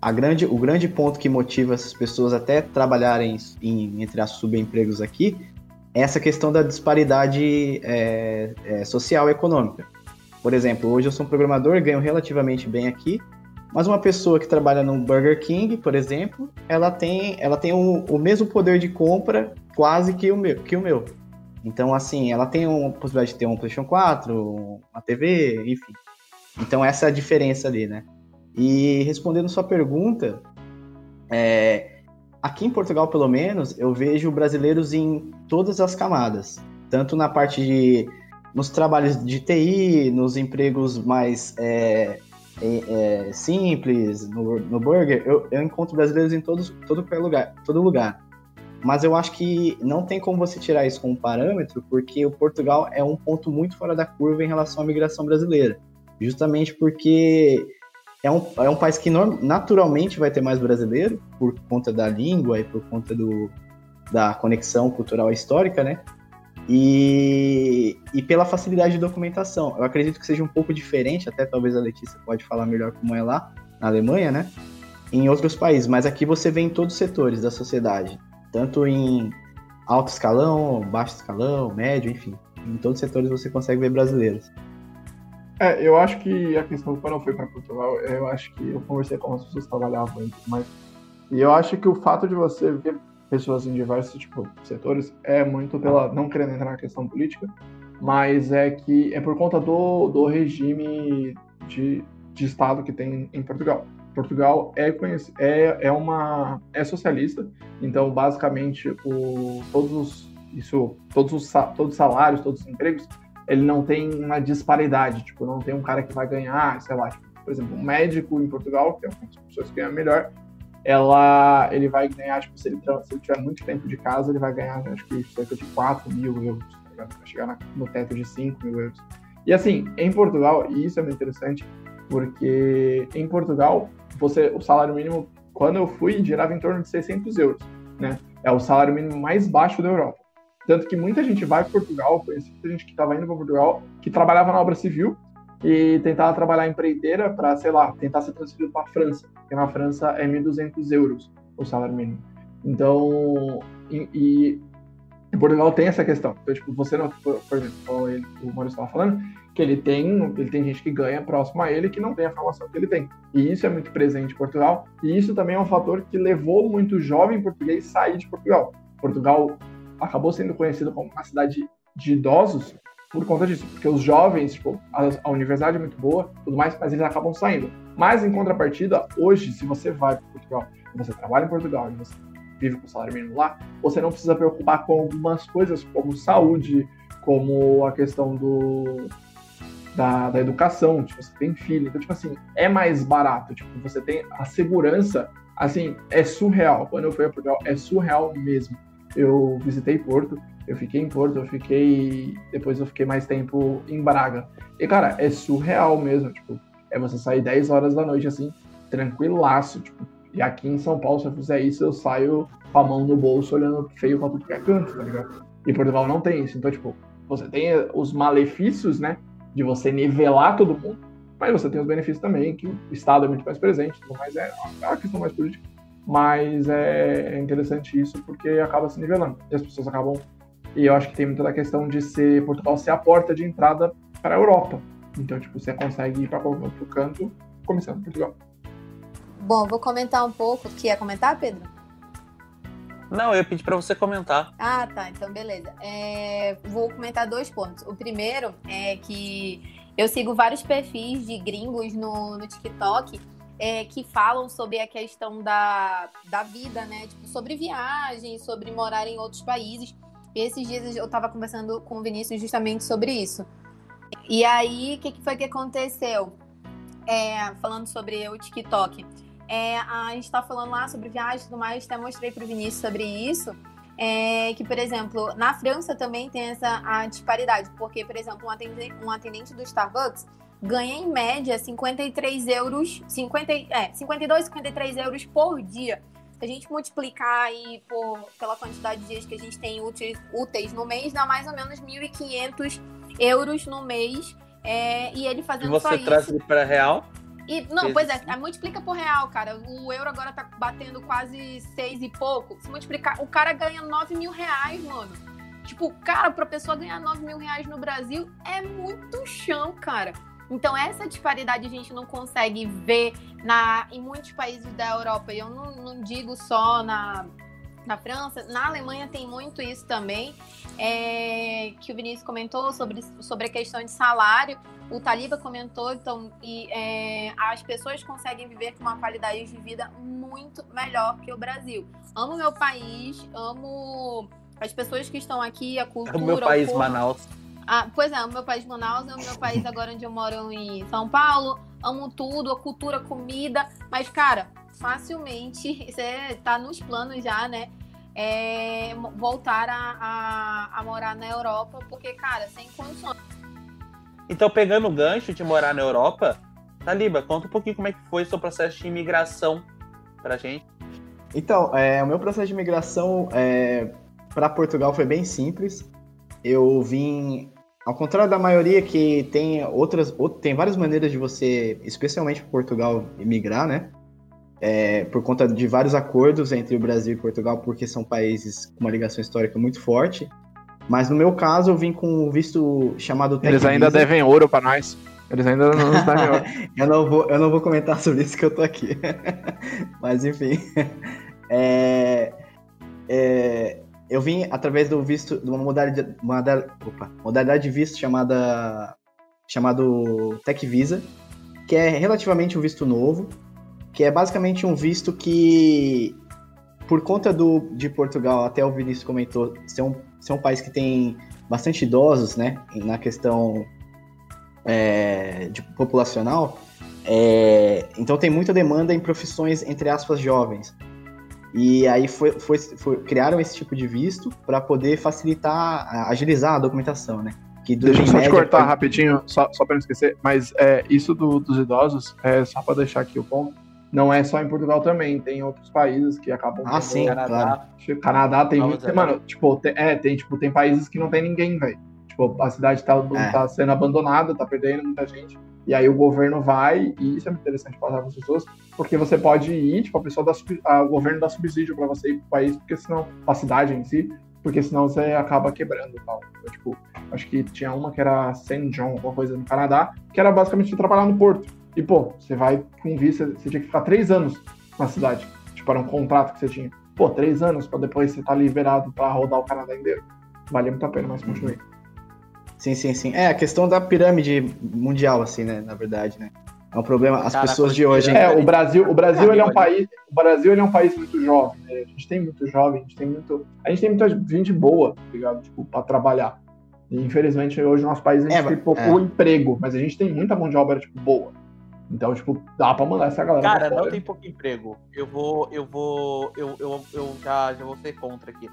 a grande, o grande ponto que motiva essas pessoas até trabalharem em, entre as subempregos aqui é essa questão da disparidade é, é, social e econômica. Por exemplo, hoje eu sou um programador, ganho relativamente bem aqui, mas uma pessoa que trabalha no Burger King, por exemplo, ela tem, ela tem o, o mesmo poder de compra quase que o meu. Que o meu. Então, assim, ela tem a possibilidade de ter um PlayStation 4, uma TV, enfim. Então, essa é a diferença ali, né? E respondendo sua pergunta, é, aqui em Portugal, pelo menos, eu vejo brasileiros em todas as camadas. Tanto na parte de nos trabalhos de TI, nos empregos mais é, é, é, simples, no, no burger, eu, eu, encontro brasileiros em todos, todo lugar, todo lugar. Mas eu acho que não tem como você tirar isso como parâmetro, porque o Portugal é um ponto muito fora da curva em relação à migração brasileira. Justamente porque é um, é um país que naturalmente vai ter mais brasileiro, por conta da língua e por conta do, da conexão cultural e histórica, né? E, e pela facilidade de documentação. Eu acredito que seja um pouco diferente, até talvez a Letícia pode falar melhor como é lá, na Alemanha, né? Em outros países, mas aqui você vê em todos os setores da sociedade, tanto em alto escalão, baixo escalão, médio, enfim. em todos os setores você consegue ver brasileiros. É, eu acho que a questão quando eu fui para Portugal, eu acho que eu conversei com as pessoas que trabalhavam tudo mais. E eu acho que o fato de você ver pessoas em diversos tipo, setores é muito pela. Não querendo entrar na questão política, mas é que é por conta do, do regime de, de Estado que tem em Portugal. Portugal é, é, é uma é socialista, então basicamente o, todos os isso todos os todos os salários, todos os empregos, ele não tem uma disparidade, tipo não tem um cara que vai ganhar, sei lá, tipo, por exemplo, um médico em Portugal, que é uma das pessoas que ganham melhor, ela ele vai ganhar, tipo, se ele, se ele tiver muito tempo de casa, ele vai ganhar acho que cerca de 4 mil euros, tá vai chegar no teto de 5 mil euros. E assim, em Portugal, e isso é muito interessante, porque em Portugal você, o salário mínimo, quando eu fui, girava em torno de 600 euros, né? É o salário mínimo mais baixo da Europa. Tanto que muita gente vai para Portugal, conheci muita gente que estava indo para Portugal, que trabalhava na obra civil e tentava trabalhar empreiteira para, sei lá, tentar ser transferido para a França, porque na França é 1.200 euros o salário mínimo. Então, e, e Portugal tem essa questão. Então, tipo, você não, por exemplo, o Maurício estava falando, que ele tem, ele tem gente que ganha próximo a ele que não tem a formação que ele tem. E isso é muito presente em Portugal. E isso também é um fator que levou muito jovem português a sair de Portugal. Portugal acabou sendo conhecido como uma cidade de idosos por conta disso, porque os jovens, tipo, a, a universidade é muito boa, tudo mais, mas eles acabam saindo. Mas em contrapartida, hoje, se você vai para Portugal, você trabalha em Portugal e você vive com salário mínimo lá, você não precisa preocupar com algumas coisas como saúde, como a questão do da, da educação, tipo, você tem filho, então, tipo assim, é mais barato, tipo, você tem a segurança, assim, é surreal. Quando eu fui a Portugal, é surreal mesmo. Eu visitei Porto, eu fiquei em Porto, eu fiquei. Depois eu fiquei mais tempo em Braga. E, cara, é surreal mesmo, tipo, é você sair 10 horas da noite, assim, tranquilaço, tipo. E aqui em São Paulo, se eu fizer isso, eu saio com a mão no bolso olhando feio pra tudo que é canto, tá ligado? E Portugal não tem isso. Então, tipo, você tem os malefícios, né? De você nivelar todo mundo, mas você tem os benefícios também, que o Estado é muito mais presente, mas é uma questão mais política. Mas é, é interessante isso porque acaba se nivelando. E as pessoas acabam. E eu acho que tem muita da questão de ser Portugal ser a porta de entrada para a Europa. Então, tipo, você consegue ir para qualquer outro canto, começando Portugal. Bom, vou comentar um pouco. Quer comentar, Pedro? Não, eu ia pedir para você comentar. Ah, tá. Então, beleza. É, vou comentar dois pontos. O primeiro é que eu sigo vários perfis de gringos no, no TikTok é, que falam sobre a questão da, da vida, né? Tipo, sobre viagem, sobre morar em outros países. E esses dias eu estava conversando com o Vinícius justamente sobre isso. E aí, o que, que foi que aconteceu? É, falando sobre o TikTok. É, a gente está falando lá sobre viagem e tudo mais, até mostrei para o Vinícius sobre isso. É, que, por exemplo, na França também tem essa a disparidade, porque, por exemplo, um atendente, um atendente do Starbucks ganha em média 53 euros, 50, é, 52, 53 euros por dia. Se a gente multiplicar aí por, pela quantidade de dias que a gente tem úteis, úteis no mês, dá mais ou menos 1.500 euros no mês. É, e ele fazendo e você traz ele para real? E, não, pois é, multiplica por real, cara. O euro agora tá batendo quase seis e pouco. Se multiplicar, o cara ganha nove mil reais, mano. Tipo, cara, pra pessoa ganhar nove mil reais no Brasil é muito chão, cara. Então, essa disparidade a gente não consegue ver na, em muitos países da Europa. E eu não, não digo só na, na França, na Alemanha tem muito isso também, é, que o Vinícius comentou sobre, sobre a questão de salário, o Taliba comentou, então, e é, as pessoas conseguem viver com uma qualidade de vida muito melhor que o Brasil. Amo meu país, amo as pessoas que estão aqui, a cultura. o meu país, o Manaus. Ah, pois é, o meu país Manaus, é o meu país agora onde eu moro em São Paulo. Amo tudo, a cultura, a comida. Mas, cara, facilmente, você tá nos planos já, né? É, voltar a, a, a, morar na Europa, porque, cara, sem condições. Então, pegando o gancho de morar na Europa, Taliba, conta um pouquinho como é que foi o seu processo de imigração pra gente. Então, é, o meu processo de imigração é, para Portugal foi bem simples. Eu vim, ao contrário da maioria que tem outras, tem várias maneiras de você, especialmente para Portugal, imigrar, né? É, por conta de vários acordos entre o Brasil e Portugal, porque são países com uma ligação histórica muito forte. Mas no meu caso, eu vim com um visto chamado Tech Eles ainda Visa. devem ouro pra nós. Eles ainda não nos devem ouro. eu, não vou, eu não vou comentar sobre isso que eu tô aqui. Mas enfim. É, é, eu vim através do visto, de uma modalidade, moda- opa, modalidade de visto chamada chamado Tech Visa, que é relativamente um visto novo, que é basicamente um visto que, por conta do, de Portugal, até o Vinícius comentou, ser um, ser um país que tem bastante idosos, né, na questão é, de populacional, é, então tem muita demanda em profissões, entre aspas, jovens. E aí foi, foi, foi- criaram esse tipo de visto para poder facilitar, a- agilizar a documentação, né? Que Deixa eu só te cortar pode- rapidinho, só, só pra não esquecer, mas é, isso do- dos idosos, é, só pra deixar aqui o ponto, não é só em Portugal também, tem outros países que acabam. Ah, sim, claro. Canadá. Tipo, Canadá tem muito. Mano, tipo, tem, é, tem, tipo, tem países que não tem ninguém, velho. Tipo, a cidade tá, É. tá sendo abandonada, tá perdendo muita gente. E aí o governo vai, e isso é muito interessante passar para as pessoas, porque você pode ir, tipo, a pessoa dá, a- o governo dá subsídio para você ir pro país, porque senão, a cidade em si, porque senão você acaba quebrando e tal. Então, tipo, acho que tinha uma que era St. John, alguma coisa no Canadá, que era basicamente trabalhar no porto. E, pô, você vai com vista, você tinha que ficar três anos na cidade. Tipo, era um contrato que você tinha. Pô, três anos pra depois você estar liberado pra rodar o Canadá inteiro. Valia muito a pena, mas continue. Sim, sim, sim. É, a questão da pirâmide mundial, assim, né? Na verdade, né? É um problema. As Cara, pessoas de hoje. É, o Brasil, o Brasil ele é um país, o Brasil ele é um país muito jovem, né? A gente tem muito jovem, a gente tem muito, a gente tem muita gente boa, tá ligado? Tipo, para trabalhar. E infelizmente hoje no nosso país a gente É, tem pouco é. emprego, mas a gente tem muita mão de obra tipo boa. Então, tipo, dá pra mandar essa galera Cara, não tem pouco emprego. Eu vou, eu vou, eu, eu, eu já, já vou ser contra aqui.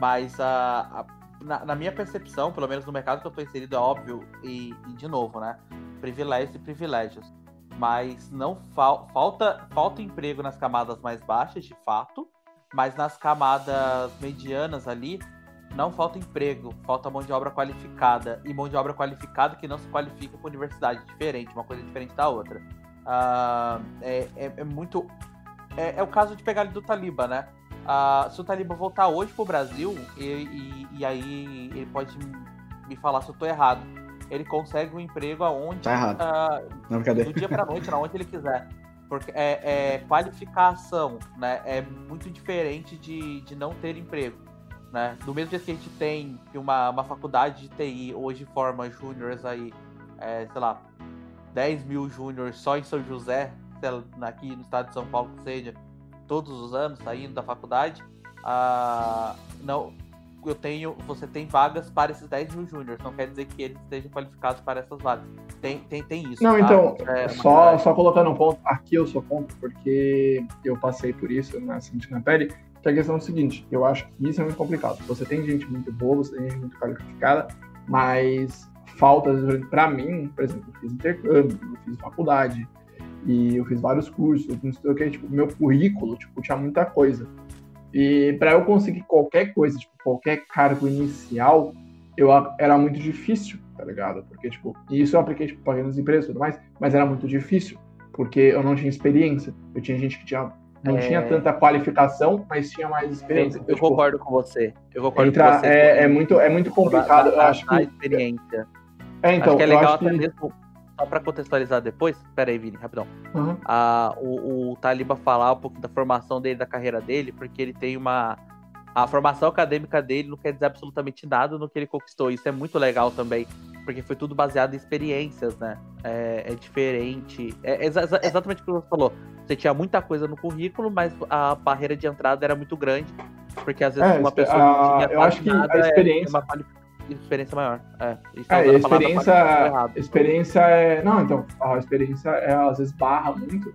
Mas a, a- na, na minha percepção, pelo menos no mercado que eu tô inserido, é óbvio, e, e de novo, né? Privilégios e privilégios. Mas não fal, falta, falta emprego nas camadas mais baixas, de fato. Mas nas camadas medianas ali, não falta emprego, falta mão de obra qualificada. E mão de obra qualificada que não se qualifica com universidade, diferente, uma coisa diferente da outra. Ah, é, é- é muito. É, é o caso de pegar ele do Taliba, né? Ah, se o Taliba voltar hoje pro Brasil, e, e- e aí ele pode me falar se eu tô errado. Ele consegue um emprego aonde. Tá errado. ah, Não, do dia pra noite, na onde ele quiser. Porque é, é qualificação, né? É muito diferente de, de não ter emprego. Né? Do mesmo jeito que a gente tem que uma, uma faculdade de TI hoje forma júniores aí, é, sei lá, 10 mil júniores só em São José, lá, aqui no estado de São Paulo que seja, todos os anos saindo da faculdade. Ah, não, eu tenho, você tem vagas para esses 10 mil júniores, não quer dizer que eles estejam qualificados para essas vagas. Tem, tem, tem isso. Não, tá? então, é só, só colocando um ponto, aqui eu sou contra, porque eu passei por isso na sentindo na pele, que a questão é o seguinte, eu acho que isso é muito complicado. Você tem gente muito boa, você tem gente muito qualificada, mas falta, pra mim, por exemplo, eu fiz intercâmbio, eu fiz faculdade, e eu fiz vários cursos, não sei o que, tipo, meu currículo, tipo, tinha muita coisa. E para eu conseguir qualquer coisa, tipo, qualquer cargo inicial, eu era muito difícil, tá ligado? Porque, tipo, e isso eu apliquei, tipo, pagando as empresas e tudo mais, mas era muito difícil, porque eu não tinha experiência. Eu tinha gente que tinha, não É. tinha tanta qualificação, mas tinha mais experiência. Eu, tipo, concordo com você. Eu concordo entra- com você. é, é muito, é muito complicado. Eu acho a que. experiência. É, então, acho que é eu legal até que. mesmo, só pra contextualizar depois. Pera aí, Vini, rapidão. Uhum. a, o, o Taliba falar um pouco da formação dele, da carreira dele, porque ele tem uma. A formação acadêmica dele não quer dizer absolutamente nada no que ele conquistou. Isso é muito legal também, porque foi tudo baseado em experiências, né? É, é diferente. É exa- exa- exatamente o que você falou. Você tinha muita coisa no currículo, mas a barreira de entrada era muito grande, porque às vezes É, uma pessoa a- não tinha eu acho que a nada, é- experiência- é experiência maior. É, É, a experiência, errado. experiência é. Não, então, a experiência é, às vezes barra muito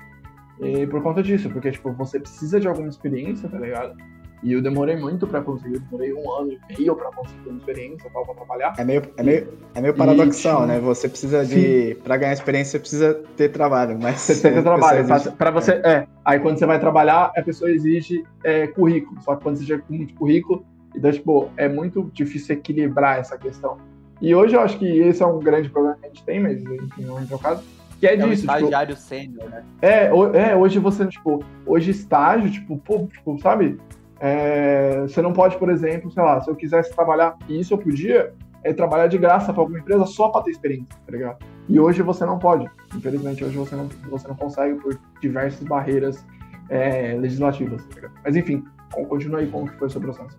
e por conta disso, porque tipo, você precisa de alguma experiência, tá ligado? E eu demorei muito pra conseguir, eu demorei um ano e meio pra conseguir uma experiência tal, pra trabalhar. É meio, é meio, é meio paradoxal, Sim. né? Você precisa de. Pra ganhar experiência, você precisa ter trabalho. Mas Você tem que trabalhar, você exige- para você, é. Aí quando você vai trabalhar, a pessoa exige é, currículo. Só que quando você já tem muito currículo, então, tipo, é muito difícil equilibrar essa questão. E hoje eu acho que esse é um grande problema que a gente tem, mas enfim, não entra o caso. Que é, É um disso, tipo, estagiário sênior, né? É, é, hoje você, tipo, hoje estágio, tipo, pô, tipo, sabe? É, você não pode, por exemplo, sei lá, se eu quisesse trabalhar, e isso eu podia, é trabalhar de graça para alguma empresa só para ter experiência, tá ligado? E hoje você não pode. Infelizmente, hoje você não, você não consegue por diversas barreiras é, legislativas. Tá mas enfim, continua aí com o que foi o seu processo.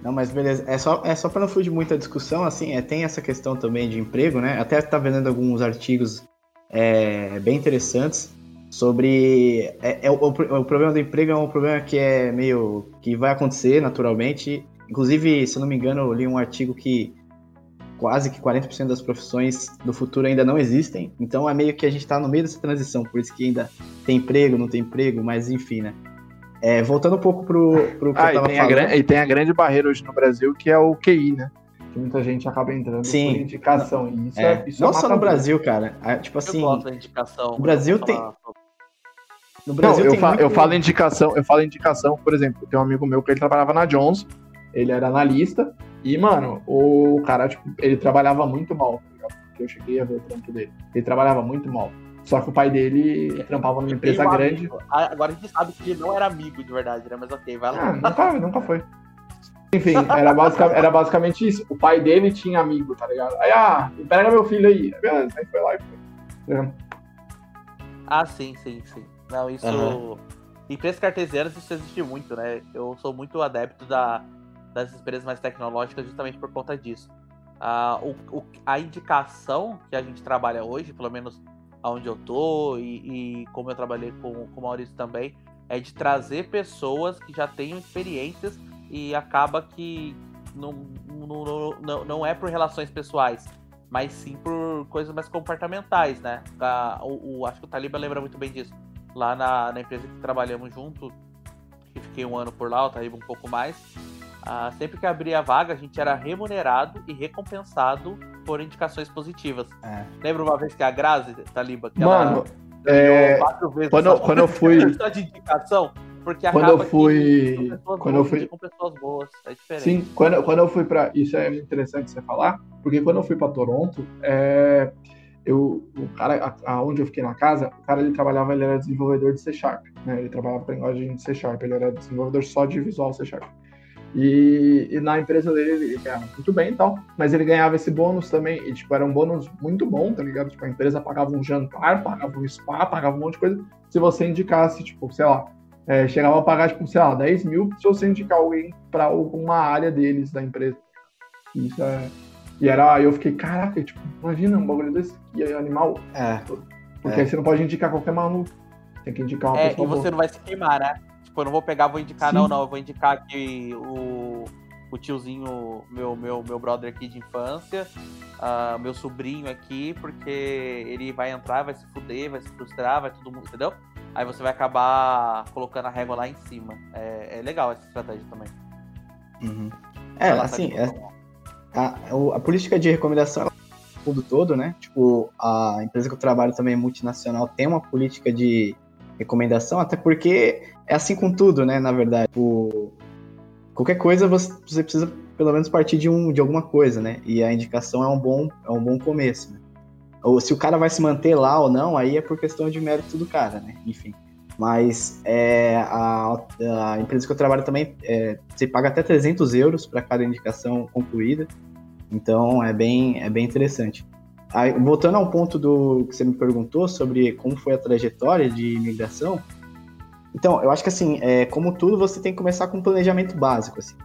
Não, mas beleza. É só, é só para não fugir muita discussão, assim, é, tem essa questão também de emprego, né? Até tá vendo alguns artigos é, bem interessantes sobre é, é o, o, problema do emprego é um problema que é meio que vai acontecer naturalmente. Inclusive, se eu não me engano, eu li um artigo que quase que 40% das profissões do futuro ainda não existem. Então é meio que a gente está no meio dessa transição, por isso que ainda tem emprego, não tem emprego, mas enfim, né? É, voltando um pouco pro, pro que ah, eu tava e falando. A, e tem a grande barreira hoje no Brasil que é o QI, né? que muita gente acaba entrando Sim. por indicação. E isso é, é, isso não é só no Brasil, cara. É, tipo assim. Eu gosto da indicação. O Brasil tem. falar- No Brasil não, eu, tem fa- muito- eu falo indicação, eu falo indicação, por exemplo, tem um amigo meu que ele trabalhava na Jones, ele era analista, e, mano, o cara, tipo, ele trabalhava muito mal, tá ligado? Porque eu cheguei a ver o trampo dele. Ele trabalhava muito mal. Só que o pai dele trampava numa empresa um grande. amigo. Agora a gente sabe que ele não era amigo de verdade, né? Mas ok, vai lá. Ah, nunca, nunca foi. Enfim, era, basica- era basicamente isso. O pai dele tinha amigo, tá ligado? Aí, ah, pega meu filho aí. Aí, Beleza, aí foi lá e foi. É. Ah, sim, sim, sim. Não, isso. Aham. Empresas cartesianas, isso existe muito, né? Eu sou muito adepto da, das empresas mais tecnológicas justamente por conta disso. Ah, o, o- a indicação que a gente trabalha hoje, pelo menos onde eu tô e, e como eu trabalhei com, com o Maurício também, é de trazer pessoas que já tenham experiências e acaba que não, não, não, não, não é por relações pessoais, mas sim por coisas mais comportamentais, né? A- o, o- acho que o Taliba lembra muito bem disso. Lá na, na empresa que trabalhamos junto, que fiquei um ano por lá, o Taliba um pouco mais. ah, sempre que abria a vaga, a gente era remunerado e recompensado por indicações positivas. É. Lembra uma vez que a Grazi, Taliba, que Mano, ela é, quatro vezes quando, só- eu- quando eu fui. só de indicação? Porque Quando acaba eu fui- que são pessoas quando eu boas, fui- indicam pessoas boas, é diferente. Sim, quando, quando eu fui pra. Isso é interessante você falar, porque quando eu fui pra Toronto, é, eu, o cara, aonde eu fiquei na casa, o cara ele trabalhava, ele era desenvolvedor de C Sharp, né? Ele trabalhava com a linguagem de C Sharp, ele era desenvolvedor só de Visual C Sharp. E, e na empresa dele ele ganhava muito bem e tal, mas ele ganhava esse bônus também, e tipo, era um bônus muito bom, tá ligado? Tipo, a empresa pagava um jantar, pagava um spa, pagava um monte de coisa, se você indicasse, tipo, sei lá, é, chegava a pagar, tipo, sei lá, 10 mil se você indicar alguém para alguma área deles da empresa. Isso é. E era, eu fiquei, caraca, tipo, imagina um bagulho desse que é animal. É, Porque É. aí você não pode indicar qualquer maluco. Tem que indicar uma É, pessoa. e você boa. não vai se queimar, né? Tipo, eu não vou pegar, vou indicar, Sim. não, não. Eu vou indicar aqui o, o tiozinho, meu, meu, meu brother aqui de infância, ah, meu sobrinho aqui, porque ele vai entrar, vai se fuder, vai se frustrar, vai todo mundo, entendeu? Aí você vai acabar colocando a régua lá em cima. É, é legal essa estratégia também. uhum. é Essa assim, é- a, a política de recomendação mundo todo, né? Tipo, a empresa que eu trabalho também é multinacional, tem uma política de recomendação, até porque é assim com tudo, né? Na verdade, Tipo, qualquer coisa você, precisa pelo menos partir de, um, de alguma coisa, né? E a indicação é um bom, é um bom começo, né? Ou se o cara vai se manter lá ou não, aí é por questão de mérito do cara, né? Enfim. Mas é, a, a empresa que eu trabalho também, é, você paga até 300 euros para cada indicação concluída. Então é bem, é bem interessante. Aí, voltando ao ponto do que você me perguntou sobre como foi a trajetória de imigração. Então, eu acho que assim, é, como tudo, você tem que começar com um planejamento básico. Assim.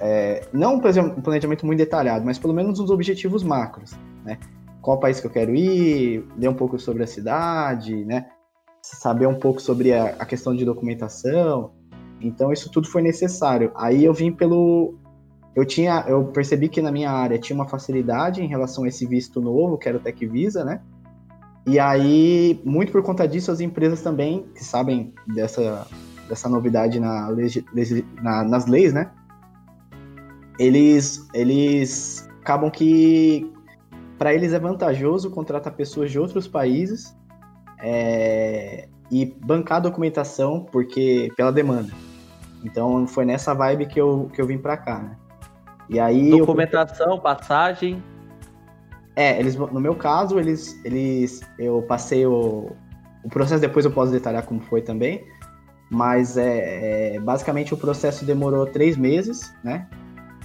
É, não um planejamento muito detalhado, mas pelo menos uns objetivos macros. Né? Qual país que eu quero ir, ler um pouco sobre a cidade, né? saber um pouco sobre a, a questão de documentação. Então, isso tudo foi necessário. Aí eu vim pelo. Eu tinha, eu percebi que na minha área tinha uma facilidade em relação a esse visto novo, que era o Tech Visa, né? E aí, muito por conta disso, as empresas também, que sabem dessa, dessa novidade na, na- nas leis, né? Eles, eles acabam que, para eles é vantajoso contratar pessoas de outros países é, e bancar a documentação porque pela demanda. Então, foi nessa vibe que eu, que eu vim pra cá, né? E aí, eu- Documentação, passagem. é, eles, no meu caso, eles, eles, eu passei o, o processo, depois eu posso detalhar como foi também, mas é, é, basicamente o processo demorou três meses, né?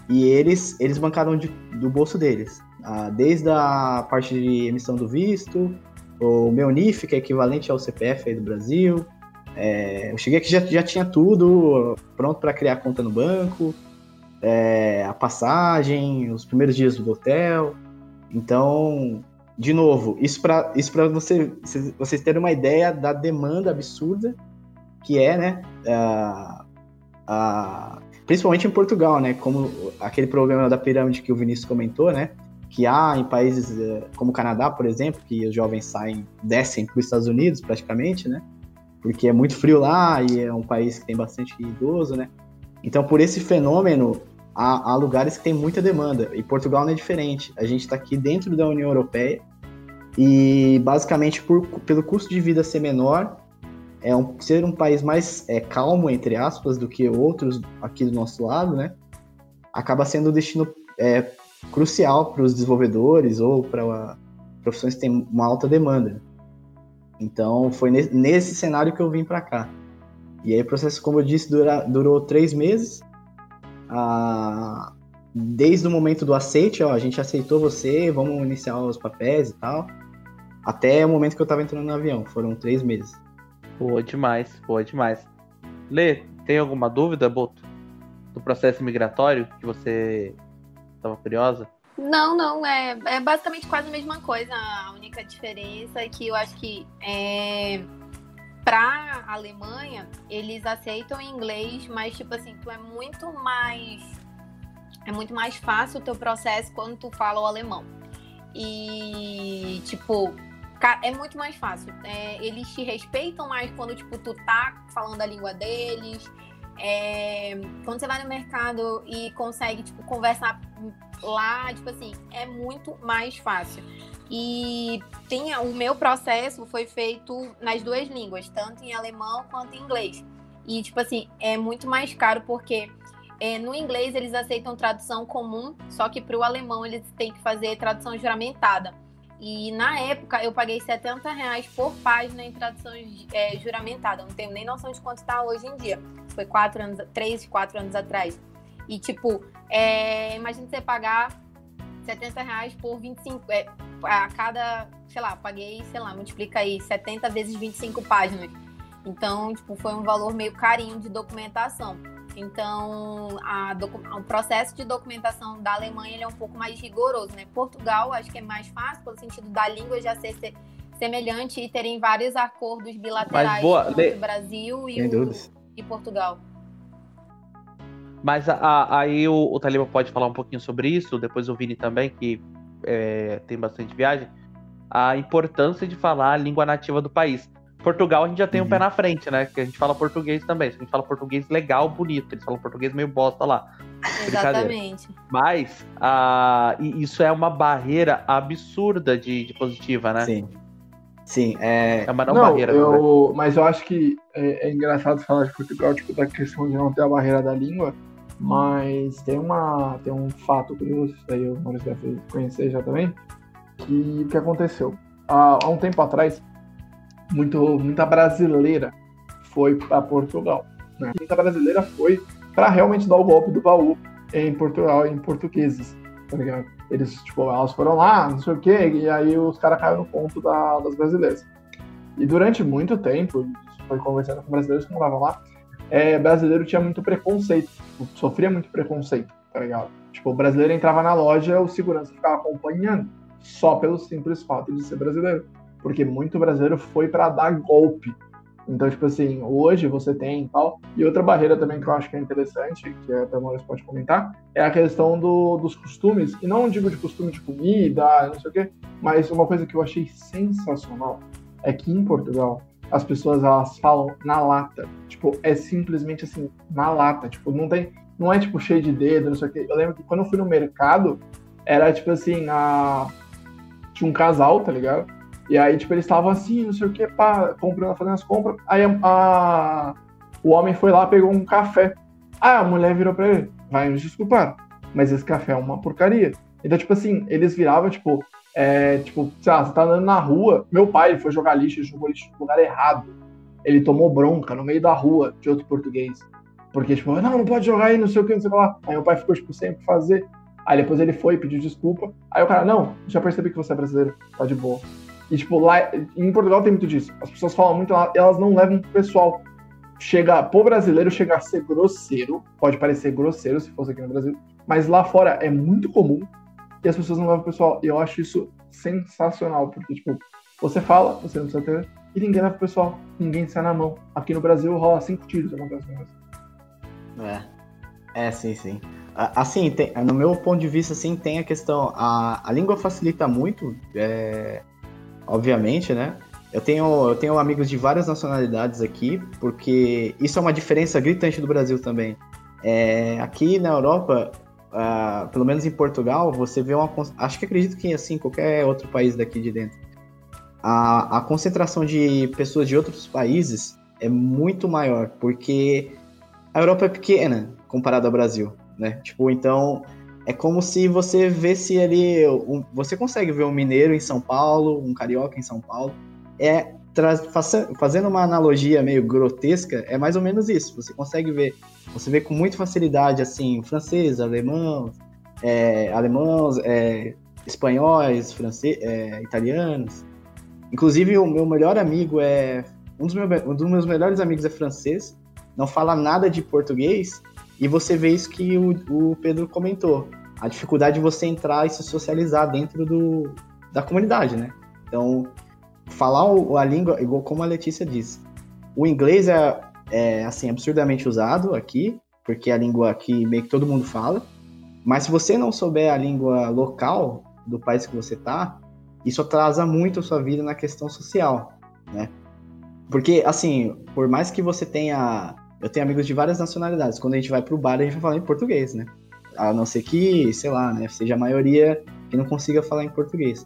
E eles, eles bancaram de, do bolso deles. Ah, desde a parte de emissão do visto, o meu NIF, que é equivalente ao CPF do Brasil. É, eu cheguei aqui já, já tinha tudo pronto para criar conta no banco, é, a passagem, os primeiros dias do hotel. Então, de novo, isso para isso você, vocês terem uma ideia da demanda absurda que é, né? A, a, principalmente em Portugal, né? Como aquele problema da pirâmide que o Vinícius comentou, né? Que há em países eh, como o Canadá, por exemplo, que os jovens saem, descem para os Estados Unidos praticamente, né? Porque é muito frio lá e é um país que tem bastante idoso, né? Então, por esse fenômeno, há, lugares que tem muita demanda. E Portugal não é diferente. A gente está aqui dentro da União Europeia e, basicamente, por, pelo custo de vida ser menor, é um, ser um país mais é, calmo, entre aspas, do que outros aqui do nosso lado, né? Acaba sendo um destino é, crucial para os desenvolvedores ou para profissões que têm uma alta demanda. Então, foi nesse, nesse cenário que eu vim para cá. E aí, o processo, como eu disse, dura, durou três meses. Ah, desde o momento do aceite, ó, a gente aceitou você, vamos iniciar os papéis e tal, até o momento que eu estava entrando no avião. Foram três meses. Boa demais, boa demais. Lê, tem alguma dúvida, Boto? Do processo migratório que você estava curiosa? Não, não, é, é basicamente quase a mesma coisa. A única diferença é que eu acho que é, para a Alemanha, eles aceitam inglês, mas tipo assim, tu é muito mais é muito mais fácil o teu processo quando tu fala o alemão. E tipo, é muito mais fácil. É, eles te respeitam mais quando, tipo, tu tá falando a língua deles. É, quando você vai no mercado e consegue, tipo, conversar lá, tipo assim, é muito mais fácil. E tem, o meu processo foi feito nas duas línguas, tanto em alemão quanto em inglês. E, tipo assim, é muito mais caro porque é, no inglês eles aceitam tradução comum, só que para o alemão eles têm que fazer tradução juramentada. E na época eu paguei 70 reais por página em tradução é, juramentada. Não tenho nem noção de quanto está hoje em dia. Foi quatro anos, três, quatro anos atrás. E tipo, é, imagina você pagar 70 reais por 25. É, a cada, sei lá, paguei, sei lá, multiplica aí, 70 vezes 25 páginas. Então, tipo, foi um valor meio carinho de documentação. Então, a, o processo de documentação da Alemanha ele é um pouco mais rigoroso, né? Portugal, acho que é mais fácil, pelo sentido da língua já ser, ser semelhante e terem vários acordos bilaterais entre o Brasil e, o, e Portugal. Mas a, a, aí o, o Taliba pode falar um pouquinho sobre isso, depois o Vini também, que é, tem bastante viagem, a importância de falar a língua nativa do país. Portugal a gente já tem um pé uhum. na frente, né? Que a gente fala português também. A gente fala português legal, bonito. Eles falam português meio bosta lá. Exatamente. Mas a, isso é uma barreira absurda de, de positiva, né? Sim. Sim, é. É uma não, não barreira. Eu, mas eu acho que é, é, engraçado falar de Portugal, tipo, da questão de não ter a barreira da língua. Mas tem, uma, tem um fato curioso, isso aí o Maurício deve conhecer já também, que que aconteceu? Há, há um tempo atrás, muito, muita brasileira foi para Portugal. Né? Muita brasileira foi para realmente dar o golpe do baú em Portugal, em portugueses, tá ligado? Eles, tipo, elas foram lá, não sei o quê, e aí os caras caíram no ponto da, das brasileiras. E durante muito tempo, foi conversando com brasileiros que moravam lá, é, brasileiro tinha muito preconceito, sofria muito preconceito, tá ligado? Tipo, o brasileiro entrava na loja, o segurança ficava acompanhando, só pelo simples fato de ser brasileiro porque muito brasileiro foi para dar golpe. Então, tipo assim, hoje você tem tal. E outra barreira também que eu acho que é interessante, que até o Maurício pode comentar, é a questão do, dos costumes. E não digo de costume de comida, não sei o quê, mas uma coisa que eu achei sensacional é que em Portugal as pessoas elas falam na lata. Tipo, é simplesmente assim, na lata. Tipo, não tem. Não é tipo cheio de dedo, não sei o quê. Eu lembro que quando eu fui no mercado, era tipo assim, a... tinha um casal, tá ligado? E aí, tipo, eles estavam assim, não sei o que, pá, comprando, fazendo as compras. Aí a, o homem foi lá, pegou um café. Ah, a mulher virou pra ele, vai nos desculpar, mas esse café é uma porcaria. Então, tipo assim, eles viravam, tipo, é, tipo, sei lá, você tá andando na rua, meu pai foi jogar lixo, jogou lixo no lugar errado. ele tomou bronca no meio da rua de outro português. Porque, tipo, não, não pode jogar aí, não sei o que, não sei o que lá. Aí meu pai ficou, tipo, sempre fazer. Aí depois ele foi, pediu desculpa. Aí o cara, não, já percebi que você é brasileiro, tá de boa. E, tipo, lá em Portugal tem muito disso. As pessoas falam muito, elas não levam pro pessoal. Chega, pro brasileiro chegar a ser grosseiro, pode parecer grosseiro se fosse aqui no Brasil, mas lá fora é muito comum e as pessoas não levam pro pessoal. E eu acho isso sensacional, porque, tipo, você fala, você não precisa ter, e ninguém leva pro pessoal, ninguém sai na mão. Aqui no Brasil rola cinco tiros, acontece É. É, sim, sim. Assim, tem, no meu ponto de vista, assim, tem a questão. A, a língua facilita muito, é, obviamente, né? Eu tenho, eu tenho amigos de várias nacionalidades aqui, porque isso é uma diferença gritante do Brasil também. É, aqui na Europa, uh, pelo menos em Portugal, você vê uma. Acho que acredito que assim, qualquer outro país daqui de dentro. A, a concentração de pessoas de outros países é muito maior, porque a Europa é pequena comparado ao Brasil, né? Tipo, então é como se você vesse ali. Um, você consegue ver um mineiro em São Paulo, um carioca em São Paulo. É fazendo uma analogia meio grotesca, é mais ou menos isso. Você consegue ver, você vê com muita facilidade assim, francês, alemão, é, alemãos, é, espanhóis, francês, é, italianos. Inclusive o meu melhor amigo é um dos, meus, um dos meus melhores amigos é francês, não fala nada de português e você vê isso que o, o Pedro comentou, a dificuldade de você entrar e se socializar dentro do, da comunidade, né? Então falar a língua, igual como a Letícia disse, o inglês é, é assim absurdamente usado aqui, porque é a língua que meio que todo mundo fala. Mas se você não souber a língua local do país que você está, isso atrasa muito a sua vida na questão social, né? Porque, assim, por mais que você tenha... Eu tenho amigos de várias nacionalidades. Quando a gente vai pro bar, a gente vai falar em português, né? A não ser que, sei lá, né? Seja a maioria que não consiga falar em português.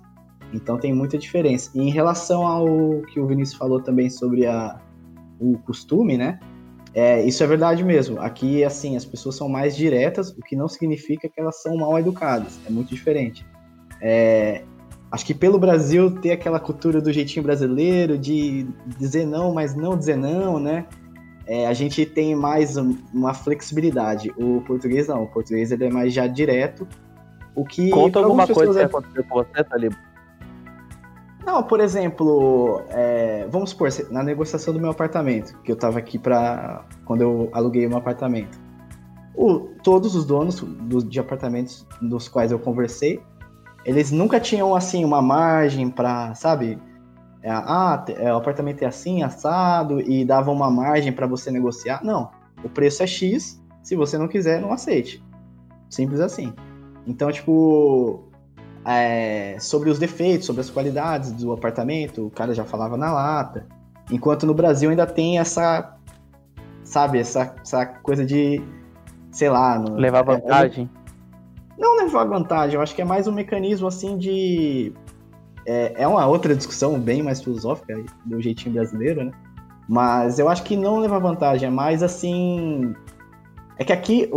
Então tem muita diferença. E em relação ao que o Vinícius falou também sobre a, o costume, né? É, isso é verdade mesmo. Aqui, assim, as pessoas são mais diretas, o que não significa que elas são mal educadas. É muito diferente. É, acho que pelo Brasil ter aquela cultura do jeitinho brasileiro, de dizer não, mas não dizer não, né? É, a gente tem mais uma flexibilidade. O português não. O português ele é mais já direto. O que. Conta alguma coisa que é... aconteceu com você, Talib. Não, por exemplo, é, vamos supor, na negociação do meu apartamento, que eu tava aqui para quando eu aluguei um apartamento. O, todos os donos do, de apartamentos dos quais eu conversei, eles nunca tinham assim uma margem para, sabe? É, ah, é, o apartamento é assim, assado, e davam uma margem para você negociar. Não, o preço é X, se você não quiser, não aceite. Simples assim. Então, tipo, é, sobre os defeitos, sobre as qualidades do apartamento, o cara já falava na lata. Enquanto no Brasil ainda tem essa, sabe, essa, essa coisa de, sei lá... No, levar é, vantagem. É, não levar vantagem, eu acho que é mais um mecanismo assim de... É, é uma outra discussão bem mais filosófica do jeitinho brasileiro, né? Mas eu acho que não levar vantagem, é mais assim... É que aqui,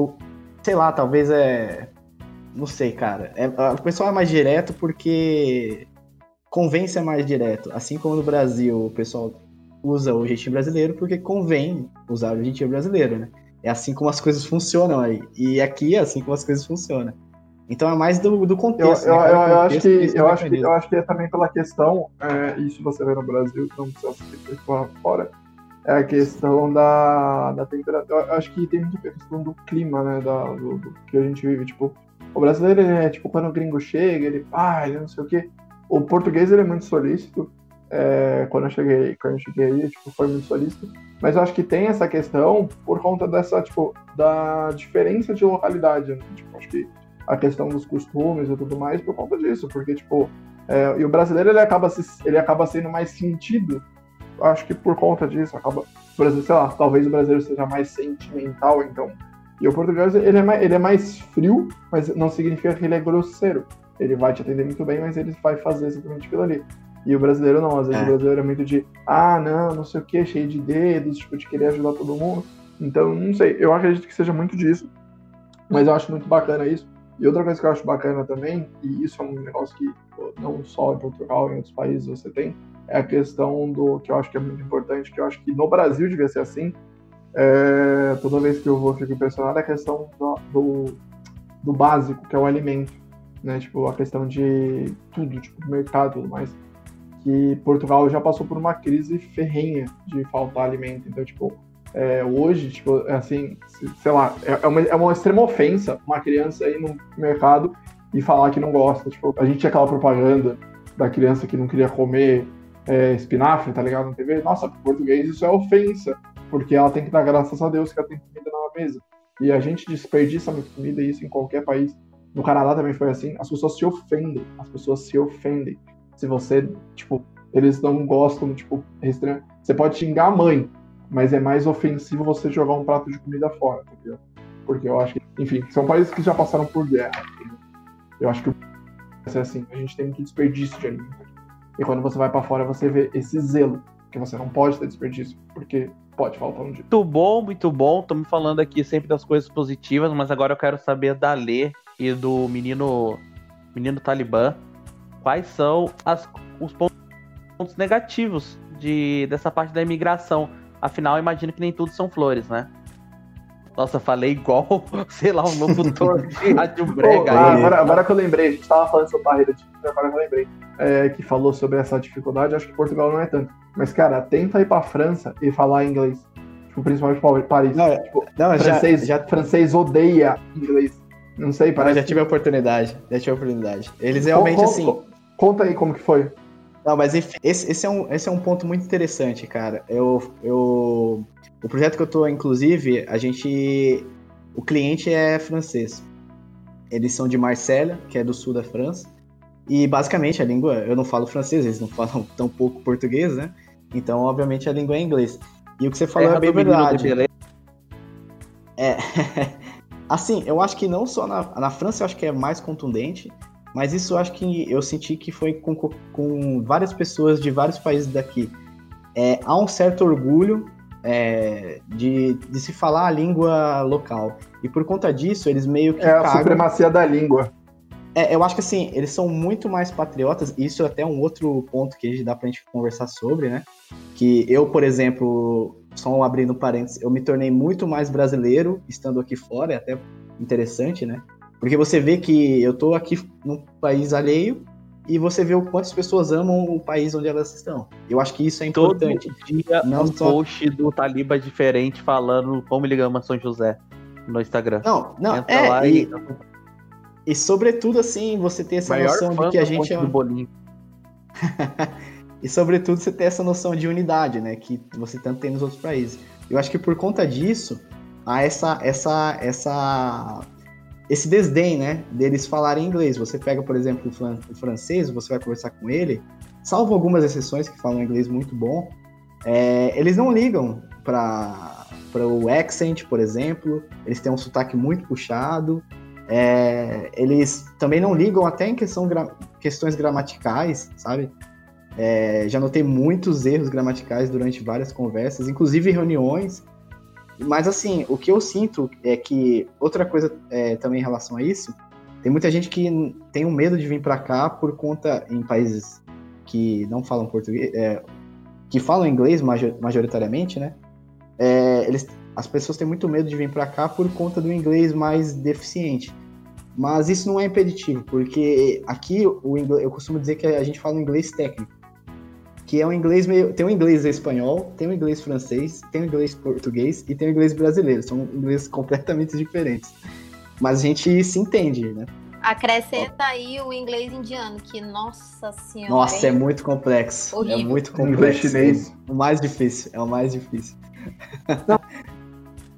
sei lá, talvez é não sei, cara. É, o pessoal é mais direto porque convém ser mais direto. Assim como no Brasil o pessoal usa o jeitinho brasileiro porque convém usar o jeitinho brasileiro, né? É assim como as coisas funcionam aí. E aqui é assim como as coisas funcionam. Então é mais do, do contexto. Eu, né? eu, eu, acho que, eu, acho que, eu acho que é também pela questão, é, isso você vê no Brasil, não precisa ser fora, é a questão da, da temperatura. Eu acho que tem muito a questão do clima, né? Da, do, do que a gente vive. Tipo, o brasileiro, é tipo, quando o gringo chega, ele, ah, ele não sei o quê. O português, ele é muito solícito. É, quando eu cheguei, quando eu cheguei aí, tipo, foi muito solícito. Mas eu acho que tem essa questão por conta dessa, tipo, da diferença de localidade. Né? Tipo, acho que a questão dos costumes e tudo mais por conta disso, porque, tipo, é, e o brasileiro, ele acaba, se, ele acaba sendo mais sentido, acho que por conta disso, acaba, por exemplo, sei lá, talvez o brasileiro seja mais sentimental, então e o português, ele é, mais, ele é mais frio, mas não significa que ele é grosseiro. Ele vai te atender muito bem, mas ele vai fazer exatamente aquilo ali. E o brasileiro não, às vezes é. o brasileiro é muito de, ah, não, não sei o que, cheio de dedos, tipo, de querer ajudar todo mundo. Então, não sei, eu acredito que seja muito disso, mas eu acho muito bacana isso. E outra coisa que eu acho bacana também, e isso é um negócio que não só em Portugal, em outros países você tem, é a questão do que eu acho que é muito importante, que eu acho que no Brasil devia ser assim. É, toda vez que eu vou, fico impressionado é a questão do, do, do, básico, que é o alimento. Né? Tipo, a questão de tudo, tipo, mercado e tudo mais. Que Portugal já passou por uma crise ferrenha de faltar alimento. Então, tipo, é, hoje, tipo, é assim, sei lá, é, é uma, é uma extrema ofensa uma criança ir no mercado e falar que não gosta. Tipo, a gente tinha aquela propaganda da criança que não queria comer é, espinafre, tá ligado? Na TV. Nossa, português isso é ofensa, porque ela tem que dar graças a Deus que ela tem comida na mesa. E a gente desperdiça muita comida, e isso em qualquer país. No Canadá também foi assim. As pessoas se ofendem. As pessoas se ofendem. Se você, tipo, eles não gostam, tipo, restring... você pode xingar a mãe, mas é mais ofensivo você jogar um prato de comida fora, entendeu? Porque eu acho que, enfim, são países que já passaram por guerra. Entendeu? Eu acho que é assim, a gente tem muito desperdício de alimento. E quando você vai para fora, você vê esse zelo, que você não pode ter desperdício, porque pode faltar um dia. Muito bom, muito bom. Estamos falando aqui sempre das coisas positivas, mas agora eu quero saber da Lê e do menino menino Talibã. Quais são as, os pontos negativos de, dessa parte da imigração? Afinal, imagino que nem tudo são flores, né? Nossa, falei igual, sei lá, um locutor de rádio brega. Pô, agora, agora que eu lembrei, a gente tava falando sobre barreira de agora que eu lembrei, é, que falou sobre essa dificuldade, acho que Portugal não é tanto. Mas, cara, tenta ir pra França e falar inglês. Tipo, principalmente pra Paris. Não, tipo, não, francês, já, já... francês odeia inglês. Não sei, parece. Eu já tive a oportunidade, já tive a oportunidade. Eles realmente, conta, assim... Conta aí como que foi. Não, mas enfim, esse, esse, é um, esse é um ponto muito interessante, cara. Eu, eu, o projeto que eu tô, inclusive, a gente. O cliente é francês. Eles são de Marselha, que é do sul da França. E basicamente a língua, eu não falo francês, eles não falam tão pouco português, né? Então, obviamente, a língua é inglês. E o que você falou é, é bem verdade. É. assim, eu acho que não só na, na França, eu acho que é mais contundente. Mas isso acho que eu senti que foi com, com várias pessoas de vários países daqui. É, há um certo orgulho é, de, de se falar a língua local. E por conta disso, eles meio que. É a cagam. supremacia da língua. É, eu acho que assim, eles são muito mais patriotas, isso é até um outro ponto que dá pra gente conversar sobre, né? Que eu, por exemplo, só abrindo parênteses, eu me tornei muito mais brasileiro estando aqui fora, é até interessante, né? Porque você vê que eu tô aqui num país alheio e você vê o quantas pessoas amam o país onde elas estão. Eu acho que isso é importante. Todo dia não um só... post do Taliba diferente falando como ele ama São José no Instagram. Não, não, Entra é, lá e, e... e sobretudo assim, você ter essa Maior noção de que a gente é um... bolinho. e sobretudo você ter essa noção de unidade, né, que você tanto tem nos outros países. Eu acho que por conta disso, há essa essa essa esse desdém, né, deles falarem inglês. Você pega, por exemplo, o francês, você vai conversar com ele, salvo algumas exceções que falam inglês muito bom, é, eles não ligam para o accent, por exemplo, eles têm um sotaque muito puxado, é, eles também não ligam até em questão questões gramaticais, sabe? É, já notei muitos erros gramaticais durante várias conversas, inclusive reuniões, mas assim, o que eu sinto é que outra coisa é, também em relação a isso, tem muita gente que tem um medo de vir para cá por conta em países que não falam português, é, que falam inglês majoritariamente, né? É, eles, as pessoas têm muito medo de vir para cá por conta do inglês mais deficiente. Mas isso não é impeditivo, porque aqui o inglês, eu costumo dizer que a gente fala inglês técnico que é um inglês meio. Tem um inglês espanhol, tem um inglês francês, tem um inglês português e tem um inglês brasileiro. São ingleses completamente diferentes. Mas a gente se entende, né? Acrescenta aí o inglês indiano, que, nossa senhora. Nossa, é muito complexo. É horrível. É muito complexo. chinês. O mais difícil, é o mais difícil. Não,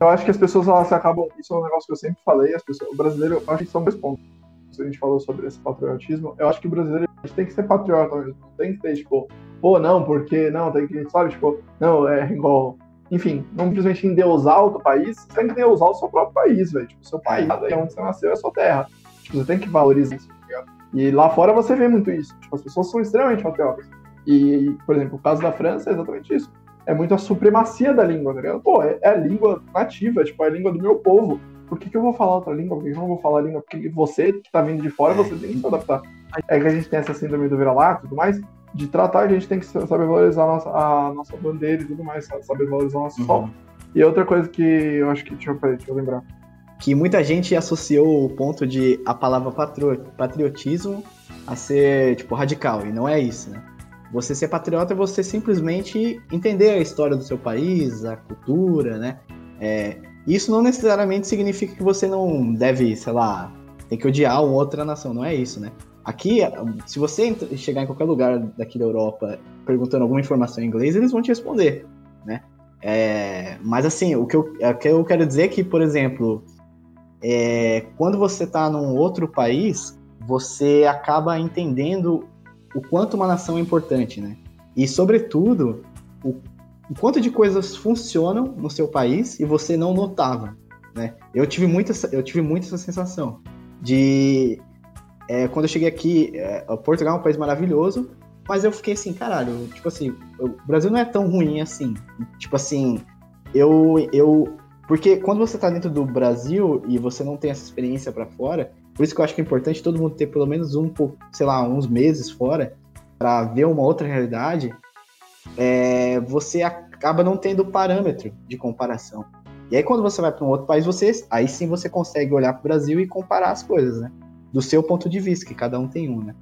eu acho que as pessoas elas acabam. Isso é um negócio que eu sempre falei. As pessoas, o brasileiro, eu acho que são dois pontos. A gente falou sobre esse patriotismo. Eu acho que o brasileiro tem que ser patriota mesmo. Não tem que ter, tipo, pô, não, porque não, tem que, sabe, tipo, não, é igual. Enfim, não simplesmente endeusar outro país, você tem que endeusar o seu próprio país, velho. Tipo, o seu país, é onde você nasceu, é a sua terra. Tipo, você tem que valorizar isso, tá ligado? E lá fora você vê muito isso. Tipo, as pessoas são extremamente patriotas. E, por exemplo, o caso da França é exatamente isso. É muito a supremacia da língua, tá ligado? Pô, é, é a língua nativa, tipo, é a língua do meu povo. Por que, que eu vou falar outra língua? Por que, que eu não vou falar a língua? Porque você que tá vindo de fora, você tem que se adaptar. É que a gente tem essa síndrome do vira-lata e tudo mais, de tratar, a gente tem que saber valorizar a nossa, a nossa bandeira e tudo mais, saber valorizar o nosso Uhum. sol. E outra coisa que eu acho que, deixa eu, peraí, deixa eu lembrar. Que muita gente associou o ponto de a palavra patriotismo a ser, tipo, radical, e não é isso, né? Você ser patriota é você simplesmente entender a história do seu país, a cultura, né? É, isso não necessariamente significa que você não deve, sei lá, tem que odiar uma outra nação, não é isso, né? Aqui, se você chegar em qualquer lugar daqui da Europa perguntando alguma informação em inglês, eles vão te responder, né? É, mas assim, o que, eu, o que eu quero dizer é que, por exemplo, é, quando você está num outro país, você acaba entendendo o quanto uma nação é importante, né? E, sobretudo, o, o quanto de coisas funcionam no seu país e você não notava, né? Eu tive muito, essa- eu tive muito essa sensação de... é, quando eu cheguei aqui, é, Portugal é um país maravilhoso, mas eu fiquei assim, caralho, tipo assim, o Brasil não é tão ruim assim. Tipo assim, eu, eu porque quando você tá dentro do Brasil e você não tem essa experiência pra fora, por isso que eu acho que é importante todo mundo ter pelo menos um, sei lá, uns meses fora pra ver uma outra realidade, é, você acaba não tendo parâmetro de comparação. E aí quando você vai para um outro país, você aí sim você consegue olhar para o Brasil e comparar as coisas, né? Do seu ponto de vista, que cada um tem um, né?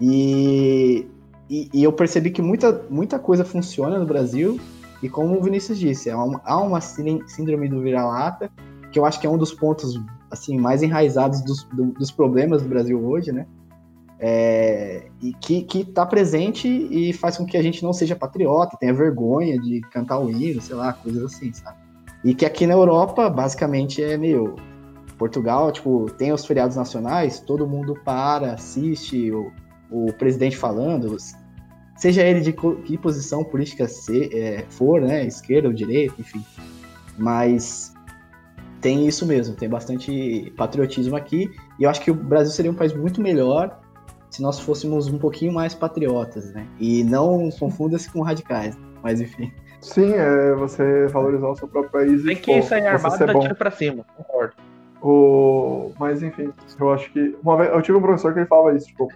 E, e, e eu percebi que muita, muita coisa funciona no Brasil e como o Vinícius disse, há uma, há uma sín- síndrome do vira-lata, que eu acho que é um dos pontos assim mais enraizados dos, do- dos problemas do Brasil hoje, né? É, e que, que tá presente e faz com que a gente não seja patriota, tenha vergonha de cantar o hino, sei lá, coisas assim, sabe? E que aqui na Europa, basicamente, é meio. Portugal, tipo, tem os feriados nacionais, todo mundo para, assiste o, o presidente falando, seja ele de que posição política é, for, né? Esquerda ou direita, enfim. Mas tem isso mesmo, tem bastante patriotismo aqui. E eu acho que o Brasil seria um país muito melhor se nós fôssemos um pouquinho mais patriotas, né? E não confunda-se com radicais. Mas enfim. Sim, é você valorizar o seu próprio país Tem e que pô, sair armado e bom. tiro pra cima, concordo. O... Mas enfim, eu acho que. Uma vez, eu tive um professor que ele falava isso, tipo.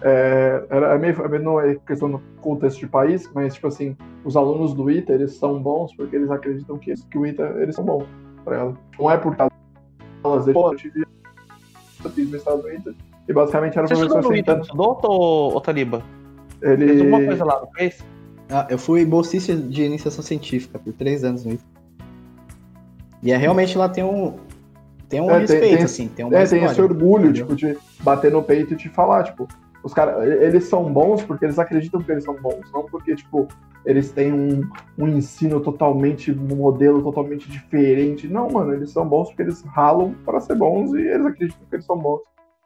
É, era, é meio, é meio- não é questão do contexto de país, mas tipo assim, os alunos do ITA eles são bons porque eles acreditam que, que o ITA eles são bons, tá ligado? Não é por causa deles, pô, eu tive eu fiz mestrado no ITA e basicamente era o Você estudou professor ITA, sentando. não estudou, ô, Taliba? Fez Ele. alguma coisa lá, não fez? Ah, eu fui bolsista de iniciação científica por três anos no ITA. E é realmente lá tem um. Tem um É, tem- respeito, tem- assim, tem uma É, tem esse orgulho, entendeu? tipo, de bater no peito e te falar, tipo, os caras, eles são bons porque eles acreditam que eles são bons, não porque, tipo, eles têm um, um ensino totalmente, um modelo totalmente diferente. Não, mano, eles são bons porque eles ralam para ser bons e eles acreditam que eles são bons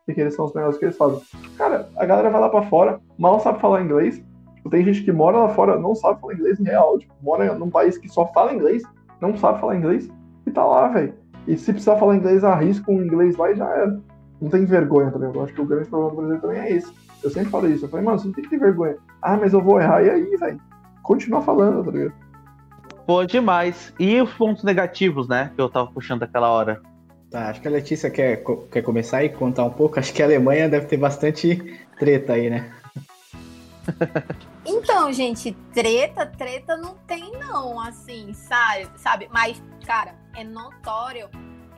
e que eles são os melhores que eles fazem. Cara, a galera vai lá pra fora, mal sabe falar inglês. Tipo, tem gente que mora lá fora, não sabe falar inglês em real, tipo, mora num país que só fala inglês, não sabe falar inglês e tá lá, velho. E se precisar falar inglês, arrisca um inglês lá e já era. Não tem vergonha, tá ligado? Eu acho que o grande problema do Brasil também é esse. Eu sempre falei isso. Eu falei, mano, você não tem que ter vergonha. Ah, mas eu vou errar. E aí, velho? Continua falando, tá ligado? Pô, demais. E os pontos negativos, né? Que eu tava puxando aquela hora. Tá, acho que a Letícia quer, quer começar e contar um pouco. Acho que a Alemanha deve ter bastante treta aí, né? Então, gente, treta, treta não tem não, assim, sabe? sabe? Mas, cara, é notório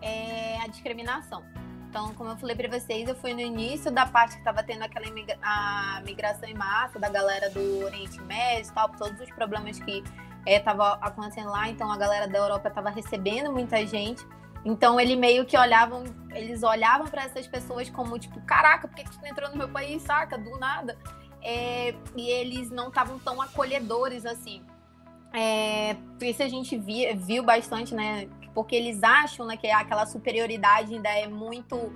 é, a discriminação. Então, como eu falei pra vocês, eu fui no início da parte que tava tendo aquela imigra- a migração em massa da galera do Oriente Médio e tal, todos os problemas que é, tava acontecendo lá. Então, a galera da Europa tava recebendo muita gente. Então, ele meio que olhavam, eles olhavam pra essas pessoas como, tipo, caraca, por que, que tu entrou no meu país, saca? Do nada é, e eles não estavam tão acolhedores assim. É, isso a gente vi- viu bastante, né? Porque eles acham né, que aquela superioridade ainda é muito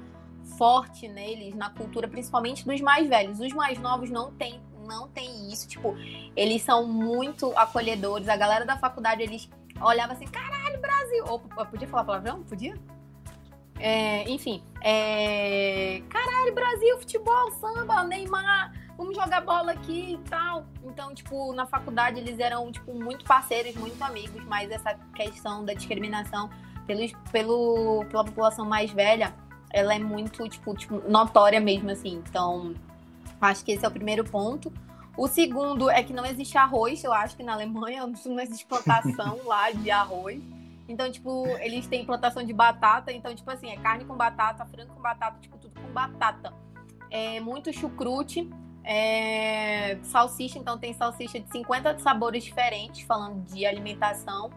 forte neles, na cultura, principalmente dos mais velhos. Os mais novos não tem, não tem isso. Tipo, eles são muito acolhedores. A galera da faculdade, eles olhavam assim, caralho, Brasil! Opa, podia falar palavrão? Podia? É, enfim, é... caralho, Brasil, futebol, samba, Neymar, vamos jogar bola aqui e tal. Então, tipo, na faculdade eles eram, tipo, muito parceiros, muito amigos, mas essa questão da discriminação pelos, pelo, pela população mais velha, ela é muito, tipo, tipo, notória mesmo, assim. Então, acho que esse é o primeiro ponto. O segundo é que não existe arroz, eu acho que na Alemanha não existe plantação lá de arroz. Então, tipo, eles têm plantação de batata, então, tipo assim, é carne com batata, frango com batata, tipo, tudo com batata. É muito chucrute, é, salsicha, então tem salsicha de 50 sabores diferentes, falando de alimentação.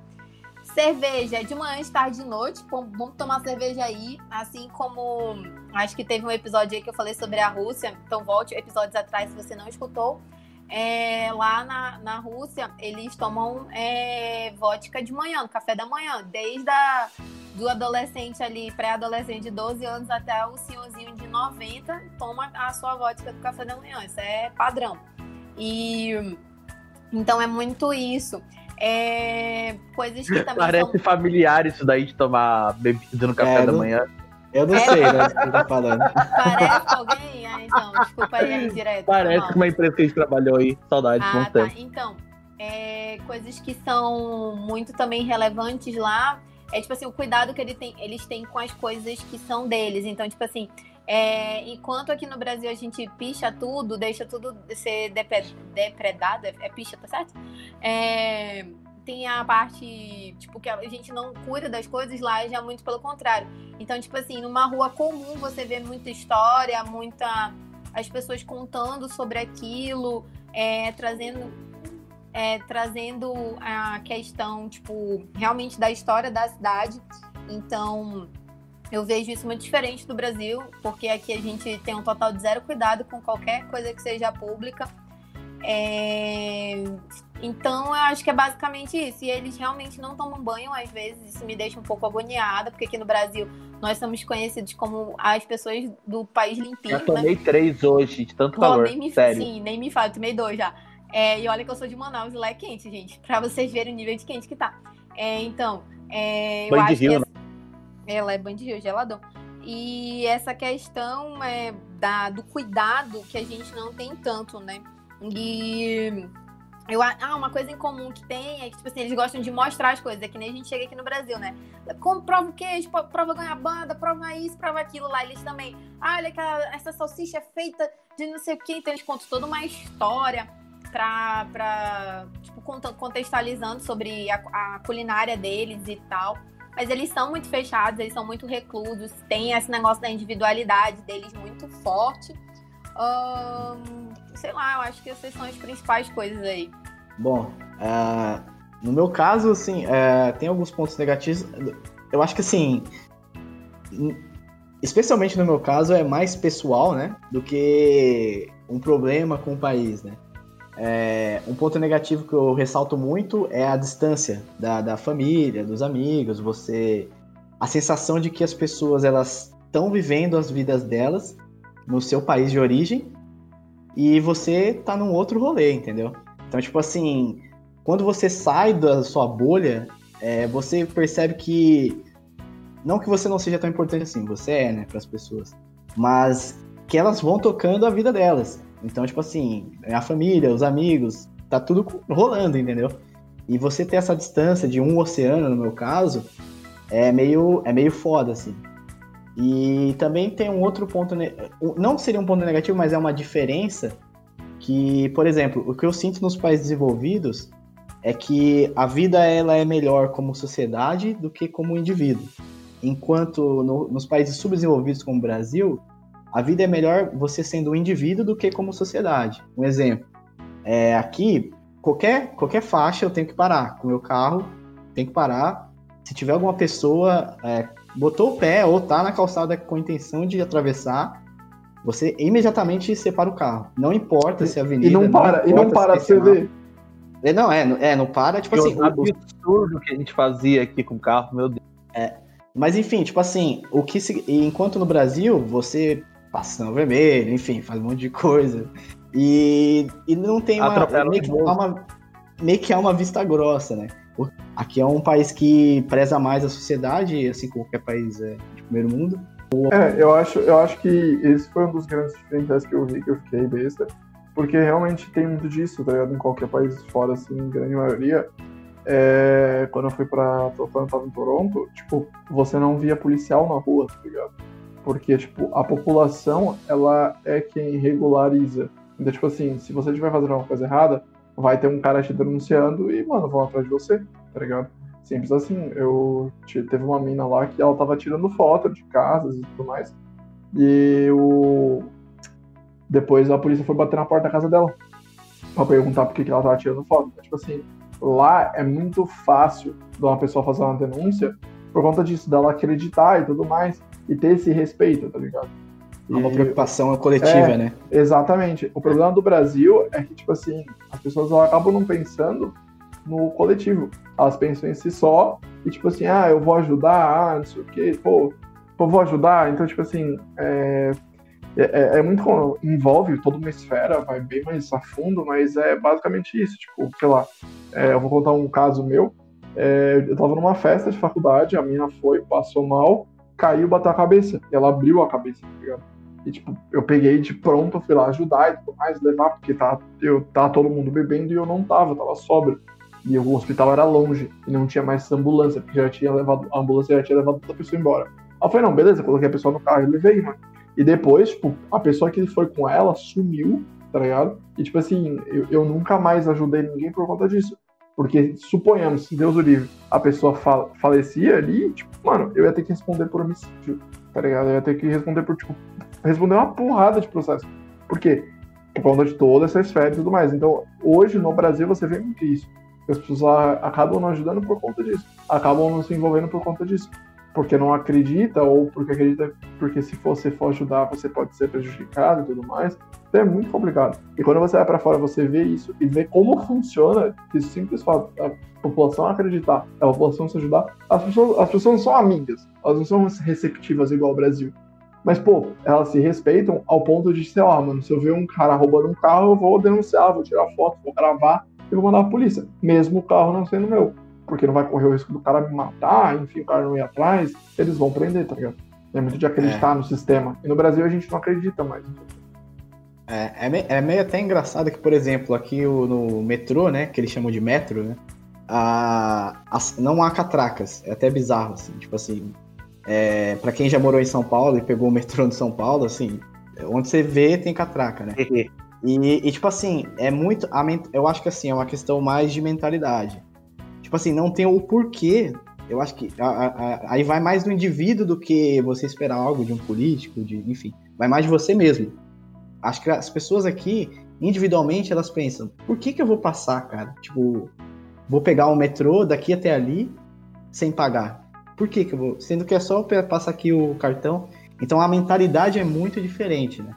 Cerveja de manhã, de tarde de noite. Vamos tomar cerveja aí. Assim como acho que teve um episódio aí que eu falei sobre a Rússia. Então volte episódios atrás se você não escutou. É, lá na, na Rússia, eles tomam é, vodka de manhã, no café da manhã. Desde a, do adolescente ali, pré-adolescente de 12 anos até o senhorzinho de 90, toma a sua vodka do café da manhã. Isso é padrão. E então é muito isso. É, coisas que também Parece são... familiar isso daí de tomar bebida no café É, da não- manhã. Eu não É. sei, né, o que você tá falando. Parece alguém? Ah, então, desculpa aí a indireta. Parece Não. com uma empresa que a gente trabalhou aí. Saudades, Ah, bom tá. tempo. Então, é, coisas que são muito também relevantes lá é tipo assim, o cuidado que ele tem, eles têm com as coisas que são deles. Então, tipo assim, é, enquanto aqui no Brasil a gente picha tudo, deixa tudo ser depredado, é, é picha, tá certo? É, tem a parte, tipo, que a gente não cuida das coisas lá, já é muito pelo contrário. Então, tipo assim, numa rua comum você vê muita história, muita. as pessoas contando sobre aquilo, é, trazendo. é, trazendo a questão, tipo, realmente da história da cidade. Então, eu vejo isso muito diferente do Brasil, porque aqui a gente tem um total de zero cuidado com qualquer coisa que seja pública. É, Então, eu acho que é basicamente isso. E eles realmente não tomam banho, às vezes, isso me deixa um pouco agoniada, porque aqui no Brasil nós somos conhecidos como as pessoas do país limpinho, Já né? tomei três hoje, de tanto Bom, calor. nem me, Sério. Sim, nem me fala, eu tomei dois já. É, e olha que eu sou de Manaus e lá é quente, gente. Pra vocês verem o nível de quente que tá. É, então, é, eu acho rio, que né? essa- ela é banho de rio, geladão. E essa questão é, da, do cuidado que a gente não tem tanto, né? E eu, ah, uma coisa em comum que tem é que, tipo assim, eles gostam de mostrar as coisas. É que nem a gente chega aqui no Brasil, né? Como prova o queijo, prova goiabada, prova isso, prova aquilo lá. Eles também, ah, olha que essa salsicha é feita de não sei o quê. Então eles contam toda uma história pra, pra tipo, contextualizando sobre a, a culinária deles e tal. Mas eles são muito fechados, eles são muito reclusos, tem esse negócio da individualidade deles muito forte. Ahn, sei lá, eu acho que essas são as principais coisas aí. Bom, ah, no meu caso, assim, ah, tem alguns pontos negativos. Eu acho que, assim, especialmente no meu caso, é mais pessoal, né? Do que um problema com o país, né? É, um ponto negativo que eu ressalto muito é a distância da, da família, dos amigos, você... A sensação de que as pessoas, elas estão vivendo as vidas delas no seu país de origem e você tá num outro rolê, entendeu? Então, tipo assim, quando você sai da sua bolha, é, você percebe que. Não que você não seja tão importante assim, você é, né, pras pessoas. Mas que elas vão tocando a vida delas. Então, tipo assim, a família, os amigos, tá tudo rolando, entendeu? E você ter essa distância de um oceano, no meu caso, é meio, é meio foda, assim. E também tem um outro ponto, não seria um ponto negativo, mas é uma diferença que, por exemplo, o que eu sinto nos países desenvolvidos é que a vida ela é melhor como sociedade do que como indivíduo. Enquanto no- nos países subdesenvolvidos como o Brasil, a vida é melhor você sendo um indivíduo do que como sociedade. Um exemplo, é, aqui, qualquer, qualquer faixa eu tenho que parar. Com o meu carro, tem que parar. Se tiver alguma pessoa é, botou o pé ou tá na calçada com a intenção de atravessar, você imediatamente separa o carro. Não importa se a avenida. E não para, e não para é você ver. É, Não, é, não- é, não para, tipo assim. o absurdo que a gente fazia aqui com o carro, meu Deus. mas enfim, tipo assim, o que se, enquanto no Brasil você passa sinal vermelho, enfim, faz um monte de coisa. E, e não tem uma Atropela meio, que uma meio que há uma vista grossa, né? Aqui é um país que preza mais a sociedade, assim como qualquer país é, de primeiro mundo. É, eu acho, eu acho que esse foi um dos grandes diferenciais que eu vi, que eu fiquei besta. Porque realmente tem muito disso, tá ligado? Em qualquer país fora, assim, em grande maioria. é, quando eu fui pra. Quando eu tava em Toronto, tipo, você não via policial na rua, tá ligado? Porque, tipo, a população, ela é quem regulariza. Então, tipo assim, se você estiver fazendo alguma coisa errada, vai ter um cara te denunciando e, mano, vão atrás de você, tá ligado? Simples assim. Eu teve uma mina lá que ela tava tirando foto de casas e tudo mais. E o. Depois a polícia foi bater na porta da casa dela. Pra perguntar por que, que ela tava tirando foto. Então, tipo assim, lá é muito fácil de uma pessoa fazer uma denúncia por conta disso, dela acreditar e tudo mais. E ter esse respeito, tá ligado? É uma preocupação coletiva, é, né? Exatamente. O problema do Brasil é que, tipo assim, as pessoas acabam não pensando no coletivo. Elas pensam em si só e, tipo assim, ah, eu vou ajudar, ah, não sei o quê, pô, pô vou ajudar. Então, tipo assim, é, é, é, muito. envolve toda uma esfera, vai bem mais a fundo, mas é basicamente isso. Tipo, sei lá, é, eu vou contar um caso meu. É, eu tava numa festa de faculdade, a menina foi, passou mal, caiu, bateu a cabeça. E ela abriu a cabeça, tá ligado? E, tipo, eu peguei de pronto, fui lá ajudar e tudo mais, levar, porque tá, eu, tá todo mundo bebendo e eu não tava, tava sóbrio. E o hospital era longe e não tinha mais ambulância, porque já tinha levado, a ambulância já tinha levado outra pessoa embora. Aí eu falei, não, beleza, coloquei a pessoa no carro e levei, mano. E depois, tipo, a pessoa que foi com ela sumiu, tá ligado? E, tipo assim, eu, eu nunca mais ajudei ninguém por conta disso. Porque, suponhamos, se Deus o livre, a pessoa falecia ali, tipo, mano, eu ia ter que responder por homicídio, tá ligado? Eu ia ter que responder por, tipo, responder uma porrada de processo. Por quê? Por conta de toda essa esfera e tudo mais. Então, hoje no Brasil você vê muito isso. As pessoas acabam não ajudando por conta disso. Acabam não se envolvendo por conta disso. Porque não acredita, ou porque acredita, porque se você for ajudar, você pode ser prejudicado e tudo mais. Então é muito complicado. E quando você vai para fora, você vê isso e vê como funciona esse simples fato a população acreditar, a população se ajudar. As pessoas, as pessoas não são amigas, elas não são receptivas igual o Brasil. Mas, pô, elas se respeitam ao ponto de, sei lá, mano, se eu ver um cara roubando um carro, eu vou denunciar, vou tirar foto, vou gravar e vou mandar a polícia. Mesmo o carro não sendo meu. Porque não vai correr o risco do cara me matar, enfim, o cara não ir atrás, eles vão prender, tá ligado? É muito de acreditar é. no sistema. E no Brasil a gente não acredita mais. É, é, meio, é meio até engraçado que, por exemplo, aqui no metrô, né, que eles chamam de metro, né, a, a, não há catracas. É até bizarro, assim, tipo assim, é, para quem já morou em São Paulo e pegou o metrô de São Paulo, assim, onde você vê tem catraca, né? e, e, tipo assim, é muito. Eu acho que assim, é uma questão mais de mentalidade. Tipo assim, não tem o porquê. Eu acho que a, a, aí vai mais do indivíduo do que você esperar algo de um político, de, enfim. Vai mais de você mesmo. Acho que as pessoas aqui, individualmente, elas pensam: por que, que eu vou passar, cara? Tipo, vou pegar o metrô daqui até ali sem pagar. Por que, que eu vou. Sendo que é só passar aqui o cartão. Então a mentalidade é muito diferente, né?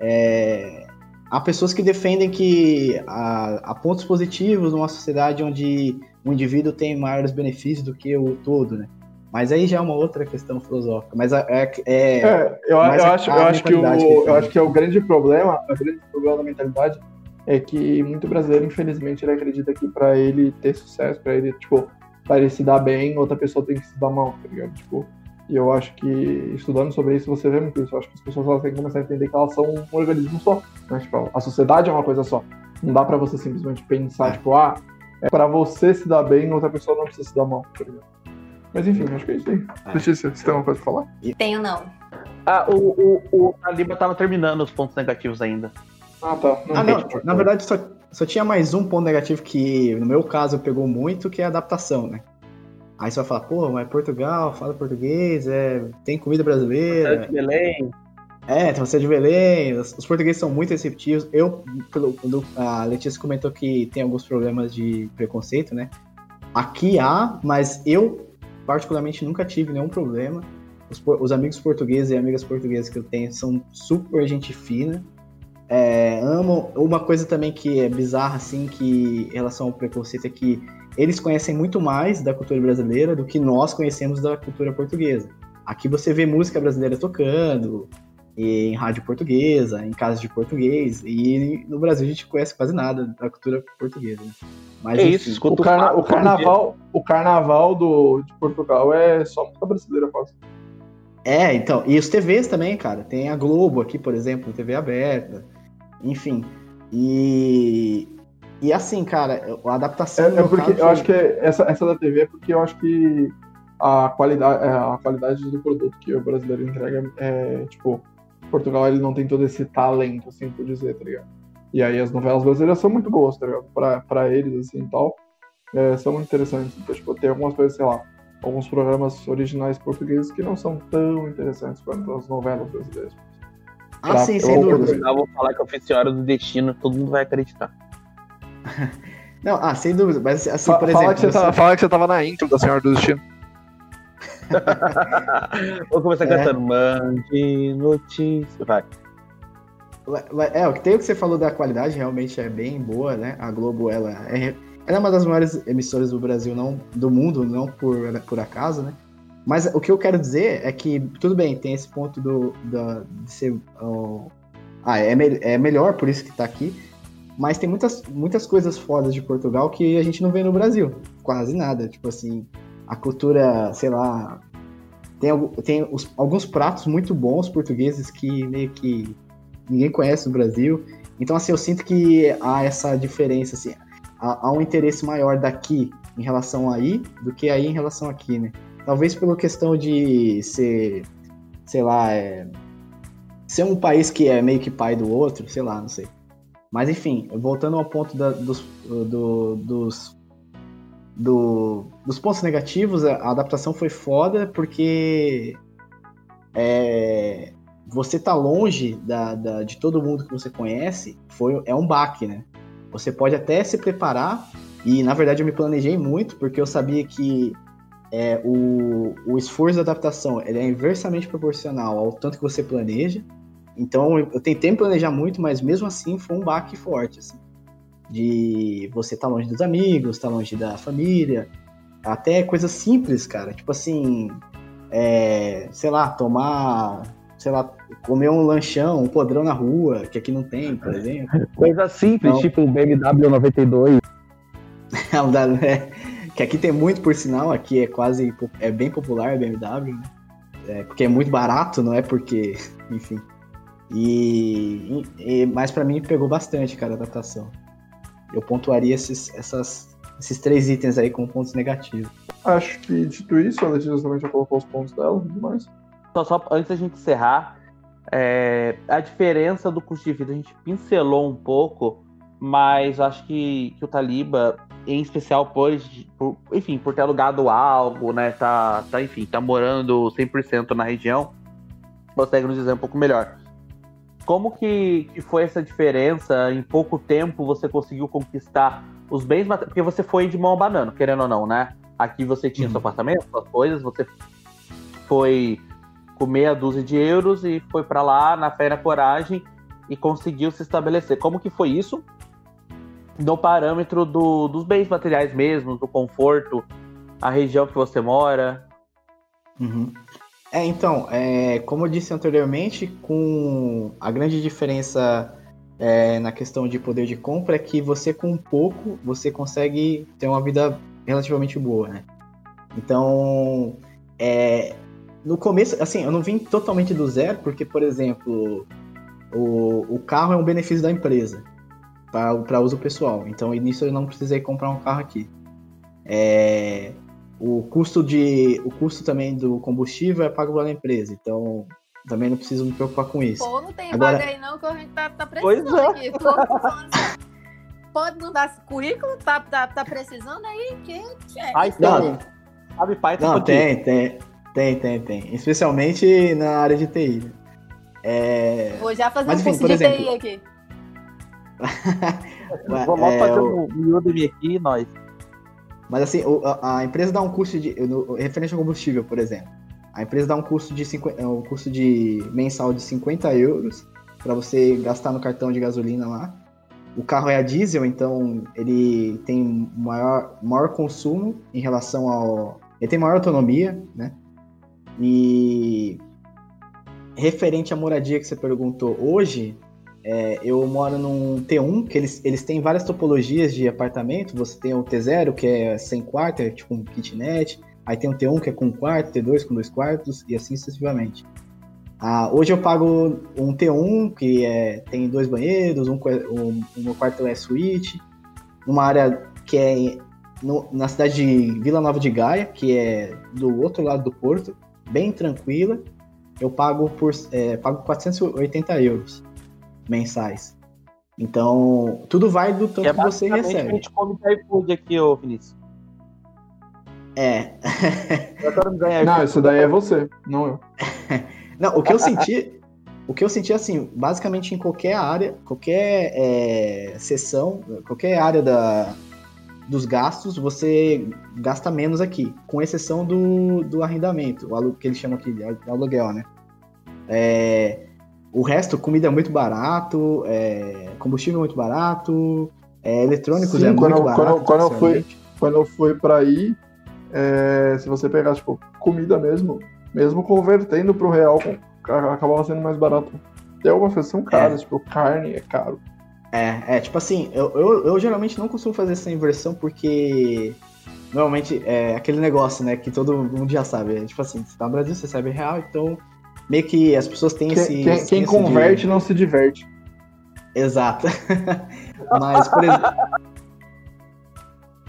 É... Há pessoas que defendem que há, há, pontos positivos numa sociedade onde o indivíduo tem maiores benefícios do que o todo, né? Mas aí já é uma outra questão filosófica. Mas é, é, é eu, eu, acho, eu acho que o, eu acho que é o grande problema, o grande problema da mentalidade é que muito brasileiro, infelizmente, ele acredita que para ele ter sucesso, para ele, tipo, para ele se dar bem, outra pessoa tem que se dar mal, tá ligado? Tipo, e eu acho que estudando sobre isso você vê muito isso. Eu acho que as pessoas elas têm que começar a entender que elas são um organismo só. Né? Tipo, a sociedade é uma coisa só. Não dá para você simplesmente pensar, é. tipo, ah, é para você se dar bem, outra pessoa não precisa se dar mal, tá ligado? Mas enfim, acho que é isso aí. É. Letícia, você tem alguma coisa pra falar? Tenho não. Ah, o, o, o Taliba tava terminando os pontos negativos ainda. Ah, tá. Não, ah, não, na verdade, só, só tinha mais um ponto negativo que, no meu caso, pegou muito, que é a adaptação, né? Aí você vai falar, pô, mas Portugal, fala português, é, tem comida brasileira. Você é de Belém. É, então você é de Belém, os, os portugueses são muito receptivos. Eu, quando a Letícia comentou que tem alguns problemas de preconceito, né? Aqui há, mas eu, particularmente, nunca tive nenhum problema. Os, os amigos portugueses e amigas portuguesas que eu tenho são super gente fina. É, amo. Uma coisa também que é bizarra, assim, que em relação ao preconceito é que eles conhecem muito mais da cultura brasileira do que nós conhecemos da cultura portuguesa. Aqui você vê música brasileira tocando, em rádio portuguesa, em casas de português, e no Brasil a gente conhece quase nada da cultura portuguesa. Né? Mas, é isso, o, carna o, carnaval, o carnaval do, de Portugal é só música brasileira quase. É, então, e os TVs também, cara. Tem a Globo aqui, por exemplo, TV aberta, enfim. E E assim, cara, a adaptação. É, é porque eu acho que essa, essa da TV é porque eu acho que a qualidade, é, a qualidade do produto que o brasileiro entrega é, tipo, Portugal ele não tem todo esse talento, assim por dizer, tá ligado? E aí as novelas brasileiras são muito boas, tá ligado? Pra, pra eles, assim e tal. É, são muito interessantes. Então, tipo, tem algumas coisas, sei lá, alguns programas originais portugueses que não são tão interessantes quanto as novelas brasileiras. Ah, pra, sim, sem dúvida. Eu vou falar que eu fiz Senhora do Destino, todo mundo vai acreditar. Não, ah, sem dúvida. Mas assim, por fala exemplo. Que você, você... Tá, fala que você tava na intro da Senhora do Destino. Vou começar é. cantando Mande notícia. Vai. É, tem o que você falou da qualidade, realmente é bem boa, né? A Globo, ela é, ela é uma das maiores emissoras do Brasil, não do mundo, não por, por acaso, né? Mas o que eu quero dizer é que, tudo bem, tem esse ponto do, do de ser. Uh, ah, é, me, é melhor, por isso que tá aqui. Mas tem muitas, muitas coisas fodas de Portugal que a gente não vê no Brasil. Quase nada. Tipo assim, a cultura, sei lá. Tem, tem os, alguns pratos muito bons portugueses que meio que ninguém conhece no Brasil. Então, assim, eu sinto que há essa diferença, assim. Há, há um interesse maior daqui em relação aí do que aí em relação aqui, né? Talvez pela questão de ser, sei lá, é, ser um país que é meio que pai do outro, sei lá, não sei. Mas enfim, voltando ao ponto da, dos, do, dos, do, dos pontos negativos, a adaptação foi foda porque é, você tá longe da, da, de todo mundo que você conhece, foi, é um baque, né? Você pode até se preparar, e na verdade eu me planejei muito, porque eu sabia que é, o, o esforço da adaptação é inversamente proporcional ao tanto que você planeja. Então eu tentei planejar muito, mas mesmo assim foi um baque forte, assim. De você estar tá longe dos amigos, estar tá longe da família, até coisas simples, cara. Tipo assim, é, sei lá, tomar, sei lá, comer um lanchão, um podrão na rua, que aqui não tem, por exemplo. Coisa simples, então, tipo um BMW 92. é, que aqui tem muito, por sinal, aqui é quase, é bem popular BMW, né? É, porque é muito barato, não é porque, enfim. E, e mas para mim pegou bastante, cara, a adaptação. Eu pontuaria esses, essas, esses três itens aí com pontos negativos. Acho que dito isso, a Letícia também já colocou os pontos dela e tudo mais. Só, só antes da gente encerrar, é, a diferença do custo de vida a gente pincelou um pouco, mas acho que, que o Taliba, em especial por, por, enfim, por ter alugado algo, né, tá, tá, enfim, tá morando 100% na região, consegue nos dizer um pouco melhor. Como que, que foi essa diferença? Em pouco tempo você conseguiu conquistar os bens Porque você foi de mão a banana, querendo ou não, né? Aqui você tinha uhum. seu apartamento, suas coisas, você foi com meia dúzia de euros e foi para lá na fé e na coragem e conseguiu se estabelecer. Como que foi isso? No parâmetro do, dos bens materiais mesmo, do conforto, a região que você mora. Uhum. É, então, é, como eu disse anteriormente, com a grande diferença é, na questão de poder de compra é que você com pouco você consegue ter uma vida relativamente boa, né? Então, é, no começo, assim, eu não vim totalmente do zero, porque, por exemplo, o, o carro é um benefício da empresa para uso pessoal. Então, nisso eu não precisei comprar um carro aqui. É, o custo de o custo também do combustível é pago pela empresa, então também não preciso me preocupar com isso. Pô, não tem Agora... vaga aí não que a gente tá, tá precisando é. aqui. Pô, pode não dar currículo? Tá, tá, tá precisando aí? Que, que é? Ai, não, sabe Python Não, tem, tem, tem, tem, tem. Especialmente na área de TI. É... Vou já fazer Mas, um enfim, curso de exemplo... TI aqui. Vamos é, fazer o um Udemy aqui, nós. Mas assim, a, a empresa dá um custo de. No, referente ao combustível, por exemplo. A empresa dá um custo de, é, um custo de mensal de 50 euros para você gastar no cartão de gasolina lá. O carro é a diesel, então ele tem maior, maior consumo em relação ao. Ele tem maior autonomia, né? E referente à moradia que você perguntou, hoje é, eu moro num T1, que eles, eles têm várias topologias de apartamento. Você tem o T0, que é sem quarto, é tipo um kitnet. Aí tem o T1, que é com um quarto, T2 com dois quartos, e assim sucessivamente. Ah, hoje eu pago um T1, que é, tem dois banheiros, um, um, um quarto é suíte. numa área que é no, na cidade de Vila Nova de Gaia, que é do outro lado do porto, bem tranquila, eu pago por é, pago 480 euros mensais. Então, tudo vai do tanto que, é que você recebe. A gente come iFood aqui, ô Vinícius. É. não, isso daí é você, não eu. não, o que eu senti, o que eu senti assim, basicamente em qualquer área, qualquer é, sessão, qualquer área da, dos gastos, você gasta menos aqui, com exceção do, do arrendamento, o que eles chamam aqui de aluguel, né? É, o resto, comida é muito barato, é, combustível é muito barato, é, eletrônicos Sim, é quando muito barato. Quando, quando eu fui, quando eu fui para aí, é, se você pegar tipo comida mesmo, mesmo convertendo para o real, acabava sendo mais barato. Tem algumas coisas são caras, é. tipo carne é caro. É, é tipo assim, eu, eu, eu, geralmente não costumo fazer essa inversão porque normalmente é aquele negócio, né, que todo mundo já sabe. É, tipo assim, você tá no Brasil, você sabe real, então meio que as pessoas têm quem, esse. Quem, quem converte de... não se diverte. Exato. Mas, por exemplo.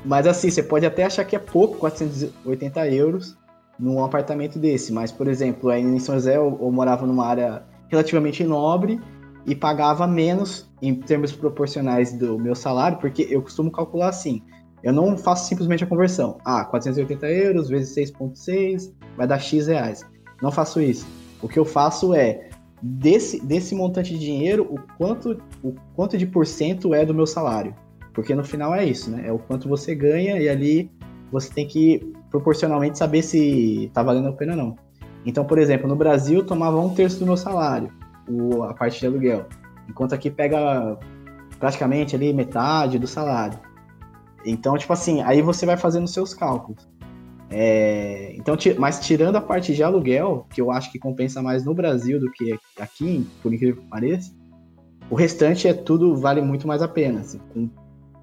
Mas assim, você pode até achar que é pouco, 480 euros, num apartamento desse. Mas, por exemplo, aí em São José eu, eu morava numa área relativamente nobre e pagava menos em termos proporcionais do meu salário, porque eu costumo calcular assim. Eu não faço simplesmente a conversão. Ah, 480 euros vezes 6,6 vai dar X reais. Não faço isso. O que eu faço é, desse, desse montante de dinheiro, o quanto, o quanto de porcento é do meu salário. Porque no final é isso, né? É o quanto você ganha e ali você tem que proporcionalmente saber se tá valendo a pena ou não. Então, por exemplo, no Brasil eu tomava um terço do meu salário, o, a parte de aluguel. Enquanto aqui pega praticamente ali metade do salário. Então, tipo assim, aí você vai fazendo seus cálculos. É, então, mas tirando a parte de aluguel, que eu acho que compensa mais no Brasil do que aqui, por incrível que pareça, o restante é tudo vale muito mais a pena. Assim,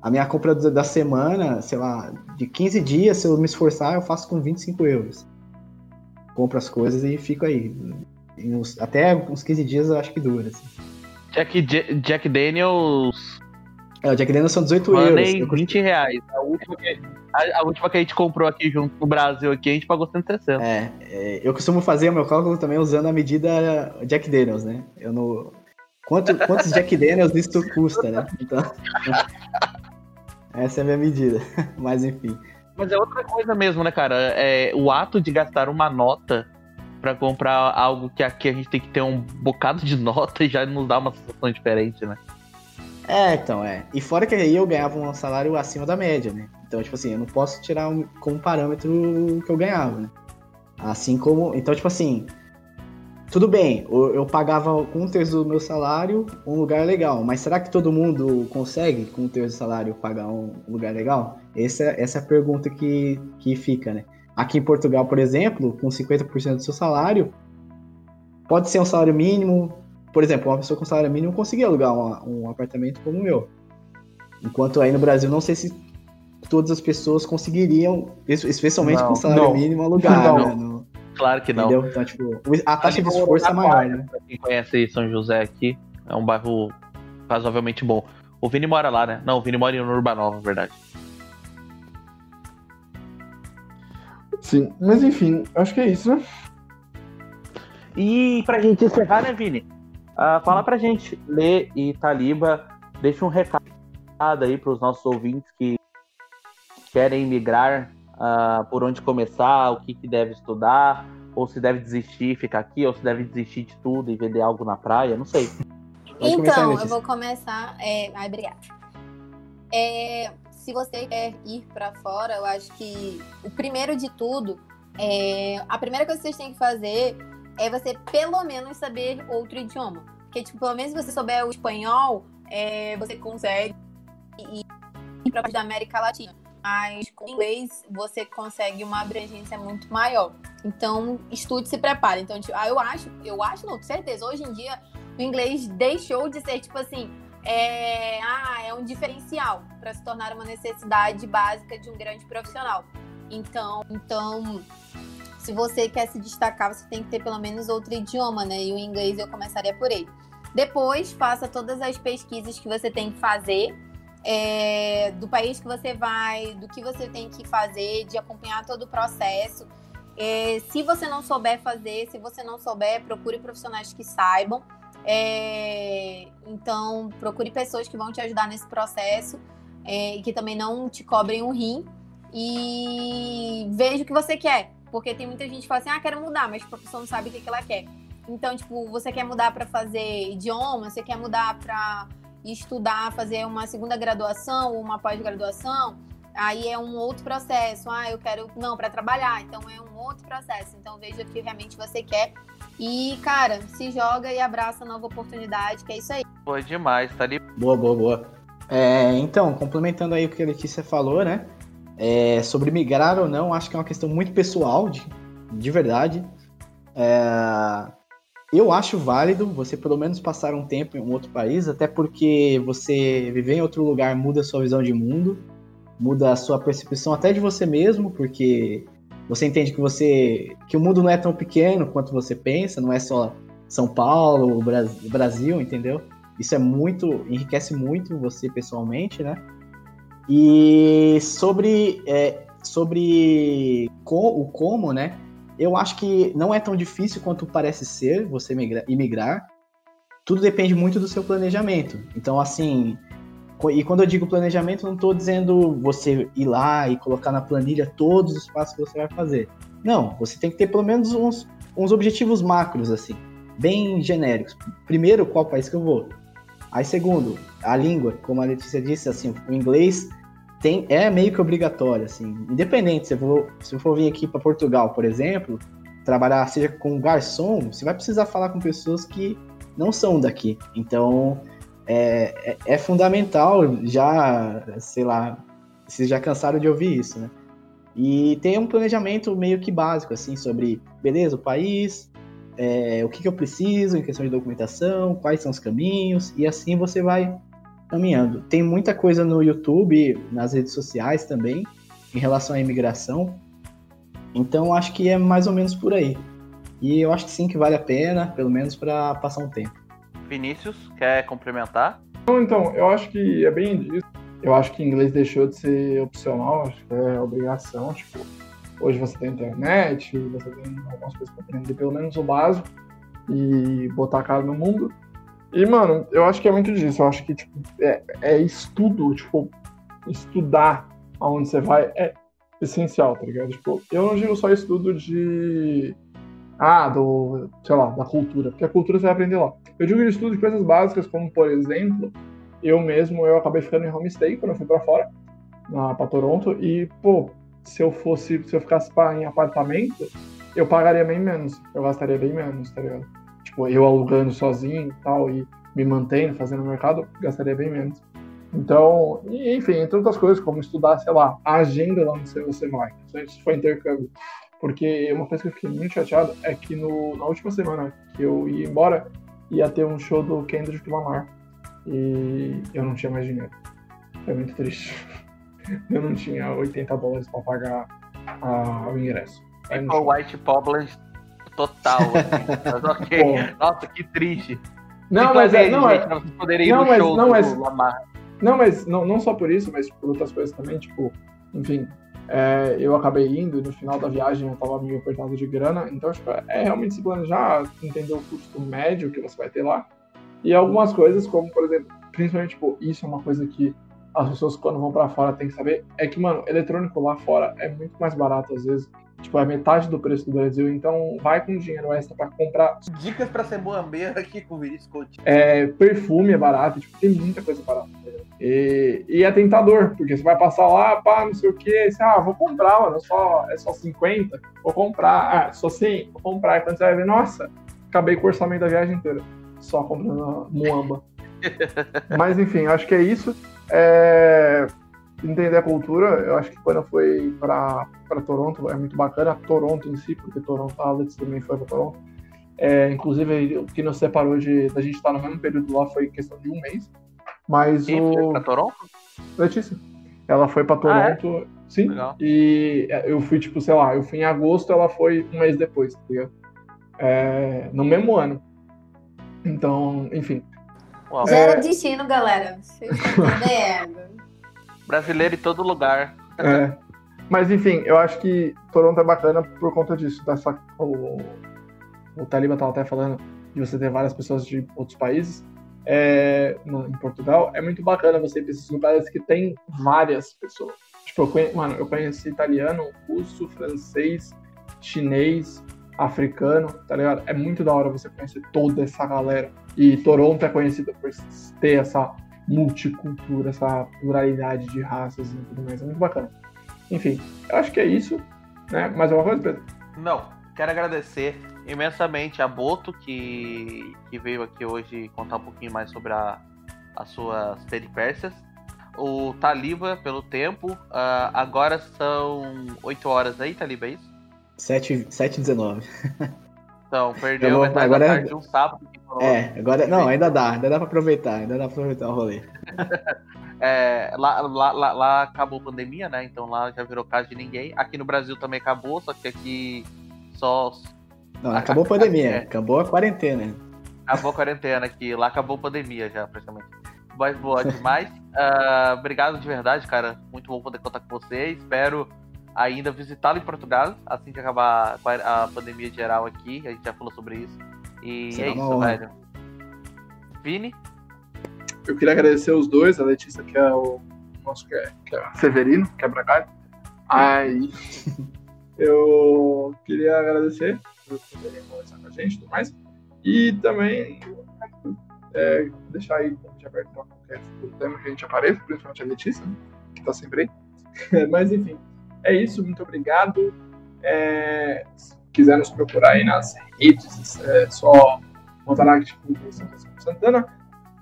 a minha compra da semana, sei lá, de 15 dias, se eu me esforçar, eu faço com 25 euros. Compro as coisas e fico aí. Uns, até uns 15 dias eu acho que dura. Assim. Jack, Jack Daniels é, o Jack Daniels são 18 Mandei euros. 20 reais. A última, que, a, a, última que a gente comprou aqui junto no Brasil, aqui, a gente pagou 160. É, é, eu costumo fazer o meu cálculo também usando a medida Jack Daniels, né? Eu não... Quanto, quantos Jack Daniels isso custa, né? Então... Essa é a minha medida. Mas enfim. Mas é outra coisa mesmo, né, cara? É, o ato de gastar uma nota para comprar algo que aqui a gente tem que ter um bocado de nota e já nos dá uma sensação diferente, né? É, então, é. E fora que aí eu ganhava um salário acima da média, né? Então, tipo assim, eu não posso tirar um, como parâmetro o que eu ganhava, né? Assim como. Então, tipo assim. Tudo bem, eu, eu pagava com um terço do meu salário um lugar legal, mas será que todo mundo consegue, com um terço do salário, pagar um lugar legal? Essa, essa é a pergunta que, que fica, né? Aqui em Portugal, por exemplo, com 50% do seu salário, pode ser um salário mínimo, por exemplo, uma pessoa com salário mínimo conseguia alugar um apartamento como o meu. Enquanto aí no Brasil, não sei se todas as pessoas conseguiriam, especialmente não, com salário não. mínimo, alugar. Não. Né? No, claro que não. Então, tipo, a taxa de esforço é maior, né? Pra quem conhece São José aqui, é um bairro razoavelmente bom. O Vini mora lá, né? Não, o Vini mora no Urbanova, na verdade. Sim, mas enfim, acho que é isso, né? E pra gente encerrar, né, Vini? Uh, fala pra gente, Lê e Taliba, deixa um recado aí para os nossos ouvintes que querem migrar, uh, por onde começar, o que, que deve estudar, ou se deve desistir e ficar aqui, ou se deve desistir de tudo e vender algo na praia, não sei. então, eu vou começar. É... Ai, obrigada. É, se você quer ir para fora, eu acho que o primeiro de tudo, é, a primeira coisa que vocês têm que fazer é você pelo menos saber outro idioma. Porque, tipo, pelo menos se você souber o espanhol, é, você consegue ir para da América Latina. Mas com inglês você consegue uma abrangência muito maior. Então, estude se prepare. Então, tipo, ah, eu acho, eu acho, não, com certeza. Hoje em dia, o inglês deixou de ser, tipo assim, é, ah, é um diferencial para se tornar uma necessidade básica de um grande profissional. Então, então se você quer se destacar, você tem que ter pelo menos outro idioma, né? E o inglês eu começaria por ele. Depois, faça todas as pesquisas que você tem que fazer é, do país que você vai, do que você tem que fazer, de acompanhar todo o processo. É, se você não souber fazer, se você não souber, procure profissionais que saibam. É, então, procure pessoas que vão te ajudar nesse processo é, e que também não te cobrem um rim. E veja o que você quer. Porque tem muita gente que fala assim, ah, quero mudar, mas a pessoa não sabe o que, que ela quer. Então, tipo, você quer mudar para fazer idioma, você quer mudar para estudar, fazer uma segunda graduação ou uma pós-graduação, aí é um outro processo. Ah, eu quero. Não, para trabalhar, então é um outro processo. Então veja o que realmente você quer. E, cara, se joga e abraça a nova oportunidade, que é isso aí. Foi demais, tá ali. Boa, boa, boa. É, então, complementando aí o que a Letícia falou, né? É, sobre migrar ou não, acho que é uma questão muito pessoal, de, de verdade. É, eu acho válido você pelo menos passar um tempo em um outro país, até porque você viver em outro lugar muda a sua visão de mundo, muda a sua percepção até de você mesmo, porque você entende que você que o mundo não é tão pequeno quanto você pensa, não é só São Paulo, Brasil, entendeu? Isso é muito enriquece muito você pessoalmente, né? E sobre, é, sobre o como, né? Eu acho que não é tão difícil quanto parece ser você imigrar. Tudo depende muito do seu planejamento. Então, assim, e quando eu digo planejamento, não estou dizendo você ir lá e colocar na planilha todos os passos que você vai fazer. Não, você tem que ter pelo menos uns, uns objetivos macros, assim, bem genéricos. Primeiro, qual país que eu vou? Aí, segundo, a língua, como a Letícia disse, assim, o inglês tem, é meio que obrigatório, assim. Independente, se eu for, se eu for vir aqui para Portugal, por exemplo, trabalhar seja com garçom, você vai precisar falar com pessoas que não são daqui. Então, é, é, é fundamental já, sei lá, vocês já cansaram de ouvir isso, né? E tem um planejamento meio que básico, assim, sobre, beleza, o país, é, o que, que eu preciso em questão de documentação, quais são os caminhos, e assim você vai caminhando. Tem muita coisa no YouTube, nas redes sociais também, em relação à imigração. Então acho que é mais ou menos por aí. E eu acho que sim que vale a pena, pelo menos para passar um tempo. Vinícius, quer complementar? Então, eu acho que é bem disso. Eu acho que inglês deixou de ser opcional, acho que é obrigação. Tipo, hoje você tem internet, você tem algumas coisas para aprender, pelo menos o básico, e botar a cara no mundo. E, mano, eu acho que é muito disso. Eu acho que, tipo, é, é estudo, tipo, estudar aonde você vai é essencial, tá ligado? Tipo, eu não digo só estudo de. Ah, do. sei lá, da cultura. Porque a cultura você vai aprender lá. Eu digo de estudo de coisas básicas, como, por exemplo, eu mesmo, eu acabei ficando em homestay quando eu fui pra fora, na, pra Toronto, e, pô, se eu fosse, se eu ficasse em apartamento, eu pagaria bem menos, eu gastaria bem menos, tá ligado? tipo, eu alugando sozinho e tal, e me mantendo, fazendo mercado, gastaria bem menos. Então, enfim, entre outras coisas, como estudar, sei lá, a agenda lá onde você vai, se for intercâmbio. Porque uma coisa que eu fiquei muito chateado é que no, na última semana que eu ia embora, ia ter um show do Kendrick Lamar. E eu não tinha mais dinheiro. Foi muito triste. Eu não tinha 80 dólares para pagar a, o ingresso. o White Problem total. Assim. mas ok. Nossa, que triste. Não, mas é, não, gente, é, não, mas, não, mas. Não, mas não, não só por isso, mas por outras coisas também, tipo, enfim, é, eu acabei indo e no final da viagem eu tava meio apertado de grana, então, tipo, é realmente se planejar, entender o custo médio que você vai ter lá. E algumas coisas, como, por exemplo, principalmente, tipo, isso é uma coisa que as pessoas quando vão para fora têm que saber, é que, mano, eletrônico lá fora é muito mais barato às vezes Tipo, é metade do preço do Brasil, então vai com dinheiro extra para comprar. Dicas para ser boambeira aqui com o Vinícius Coutinho. É, perfume é barato, tipo, tem muita coisa barata. E, e, é tentador, porque você vai passar lá, pá, não sei o que, você, ah, vou comprar, mano, só, é só 50, vou comprar, ah, só 100, vou comprar. E quando você vai ver, nossa, acabei com o orçamento da viagem inteira, só comprando muamba. Mas enfim, acho que é isso. É entender a cultura. Eu acho que quando eu fui para Toronto é muito bacana. Toronto em si, porque Toronto, a Alex também foi para Toronto. É, inclusive, o que nos separou de da gente estar no mesmo período lá foi questão de um mês. Mas Quem o. Foi pra Toronto? Letícia. Ela foi para Toronto, ah, é? sim. Legal. E eu fui, tipo, sei lá, eu fui em agosto, ela foi um mês depois, tá ligado? É, no mesmo ano. Então, enfim. Uau. Já É. destino, galera. Vocês estão entendendo? Brasileiro em todo lugar. É. Mas enfim, eu acho que Toronto é bacana por conta disso. Dessa, o, o Taliba tava até falando de você ter várias pessoas de outros países. É, no- em Portugal, é muito bacana você ir pra esses lugares que tem várias pessoas. Tipo, eu conhe, mano, eu conheci italiano, russo, francês, chinês, africano, tá ligado? É muito da hora você conhecer toda essa galera. E Toronto é conhecida por ter essa multicultura, essa pluralidade de raças e tudo mais. É muito bacana. Enfim, eu acho que é isso. Né? Mais alguma coisa, Pedro? Não, quero agradecer imensamente a Boto que, que veio aqui hoje contar um pouquinho mais sobre a, as suas peripécias. O Taliba pelo tempo. Ah, agora são 8 horas aí, Taliba, é isso? 7 7,19. Então, perdeu vou- metade agora da é- tarde de um sábado. É, agora. Não, ainda dá, ainda dá pra aproveitar, ainda dá pra aproveitar o rolê. É, lá, lá, lá, lá acabou a pandemia, né? Então lá já virou casa de ninguém. Aqui no Brasil também acabou, só que aqui só Não, acabou a pandemia, É. acabou a quarentena. acabou a quarentena aqui. Lá acabou a pandemia já, praticamente. Mas boa demais. Ah, obrigado de verdade, cara. Muito bom poder contar com você. Espero ainda visitá-lo em Portugal, assim que acabar a pandemia geral aqui. A gente já falou sobre isso. E Será é uma isso, honra. velho. Vini, Eu queria agradecer os dois, a Letícia, que é o nosso que é, que é Severino, quebra galho. Aí eu queria agradecer por poderem conversar com a gente e tudo mais. E também é, deixar aí convite aberto para qualquer futuro tema que a gente apareça, principalmente a Letícia, né, que está sempre aí. Mas enfim, é isso, muito obrigado. É, se quiser nos procurar aí nas redes, é só botar lá que tipo, Santana.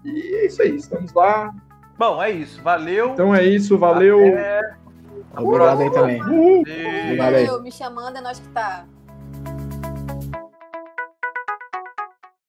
E é isso aí, estamos lá. bom, é isso. Valeu. Então é isso, valeu. Até- Obrigado aí também. Uhul. E- Obrigado aí. Me chamando, é nós que tá.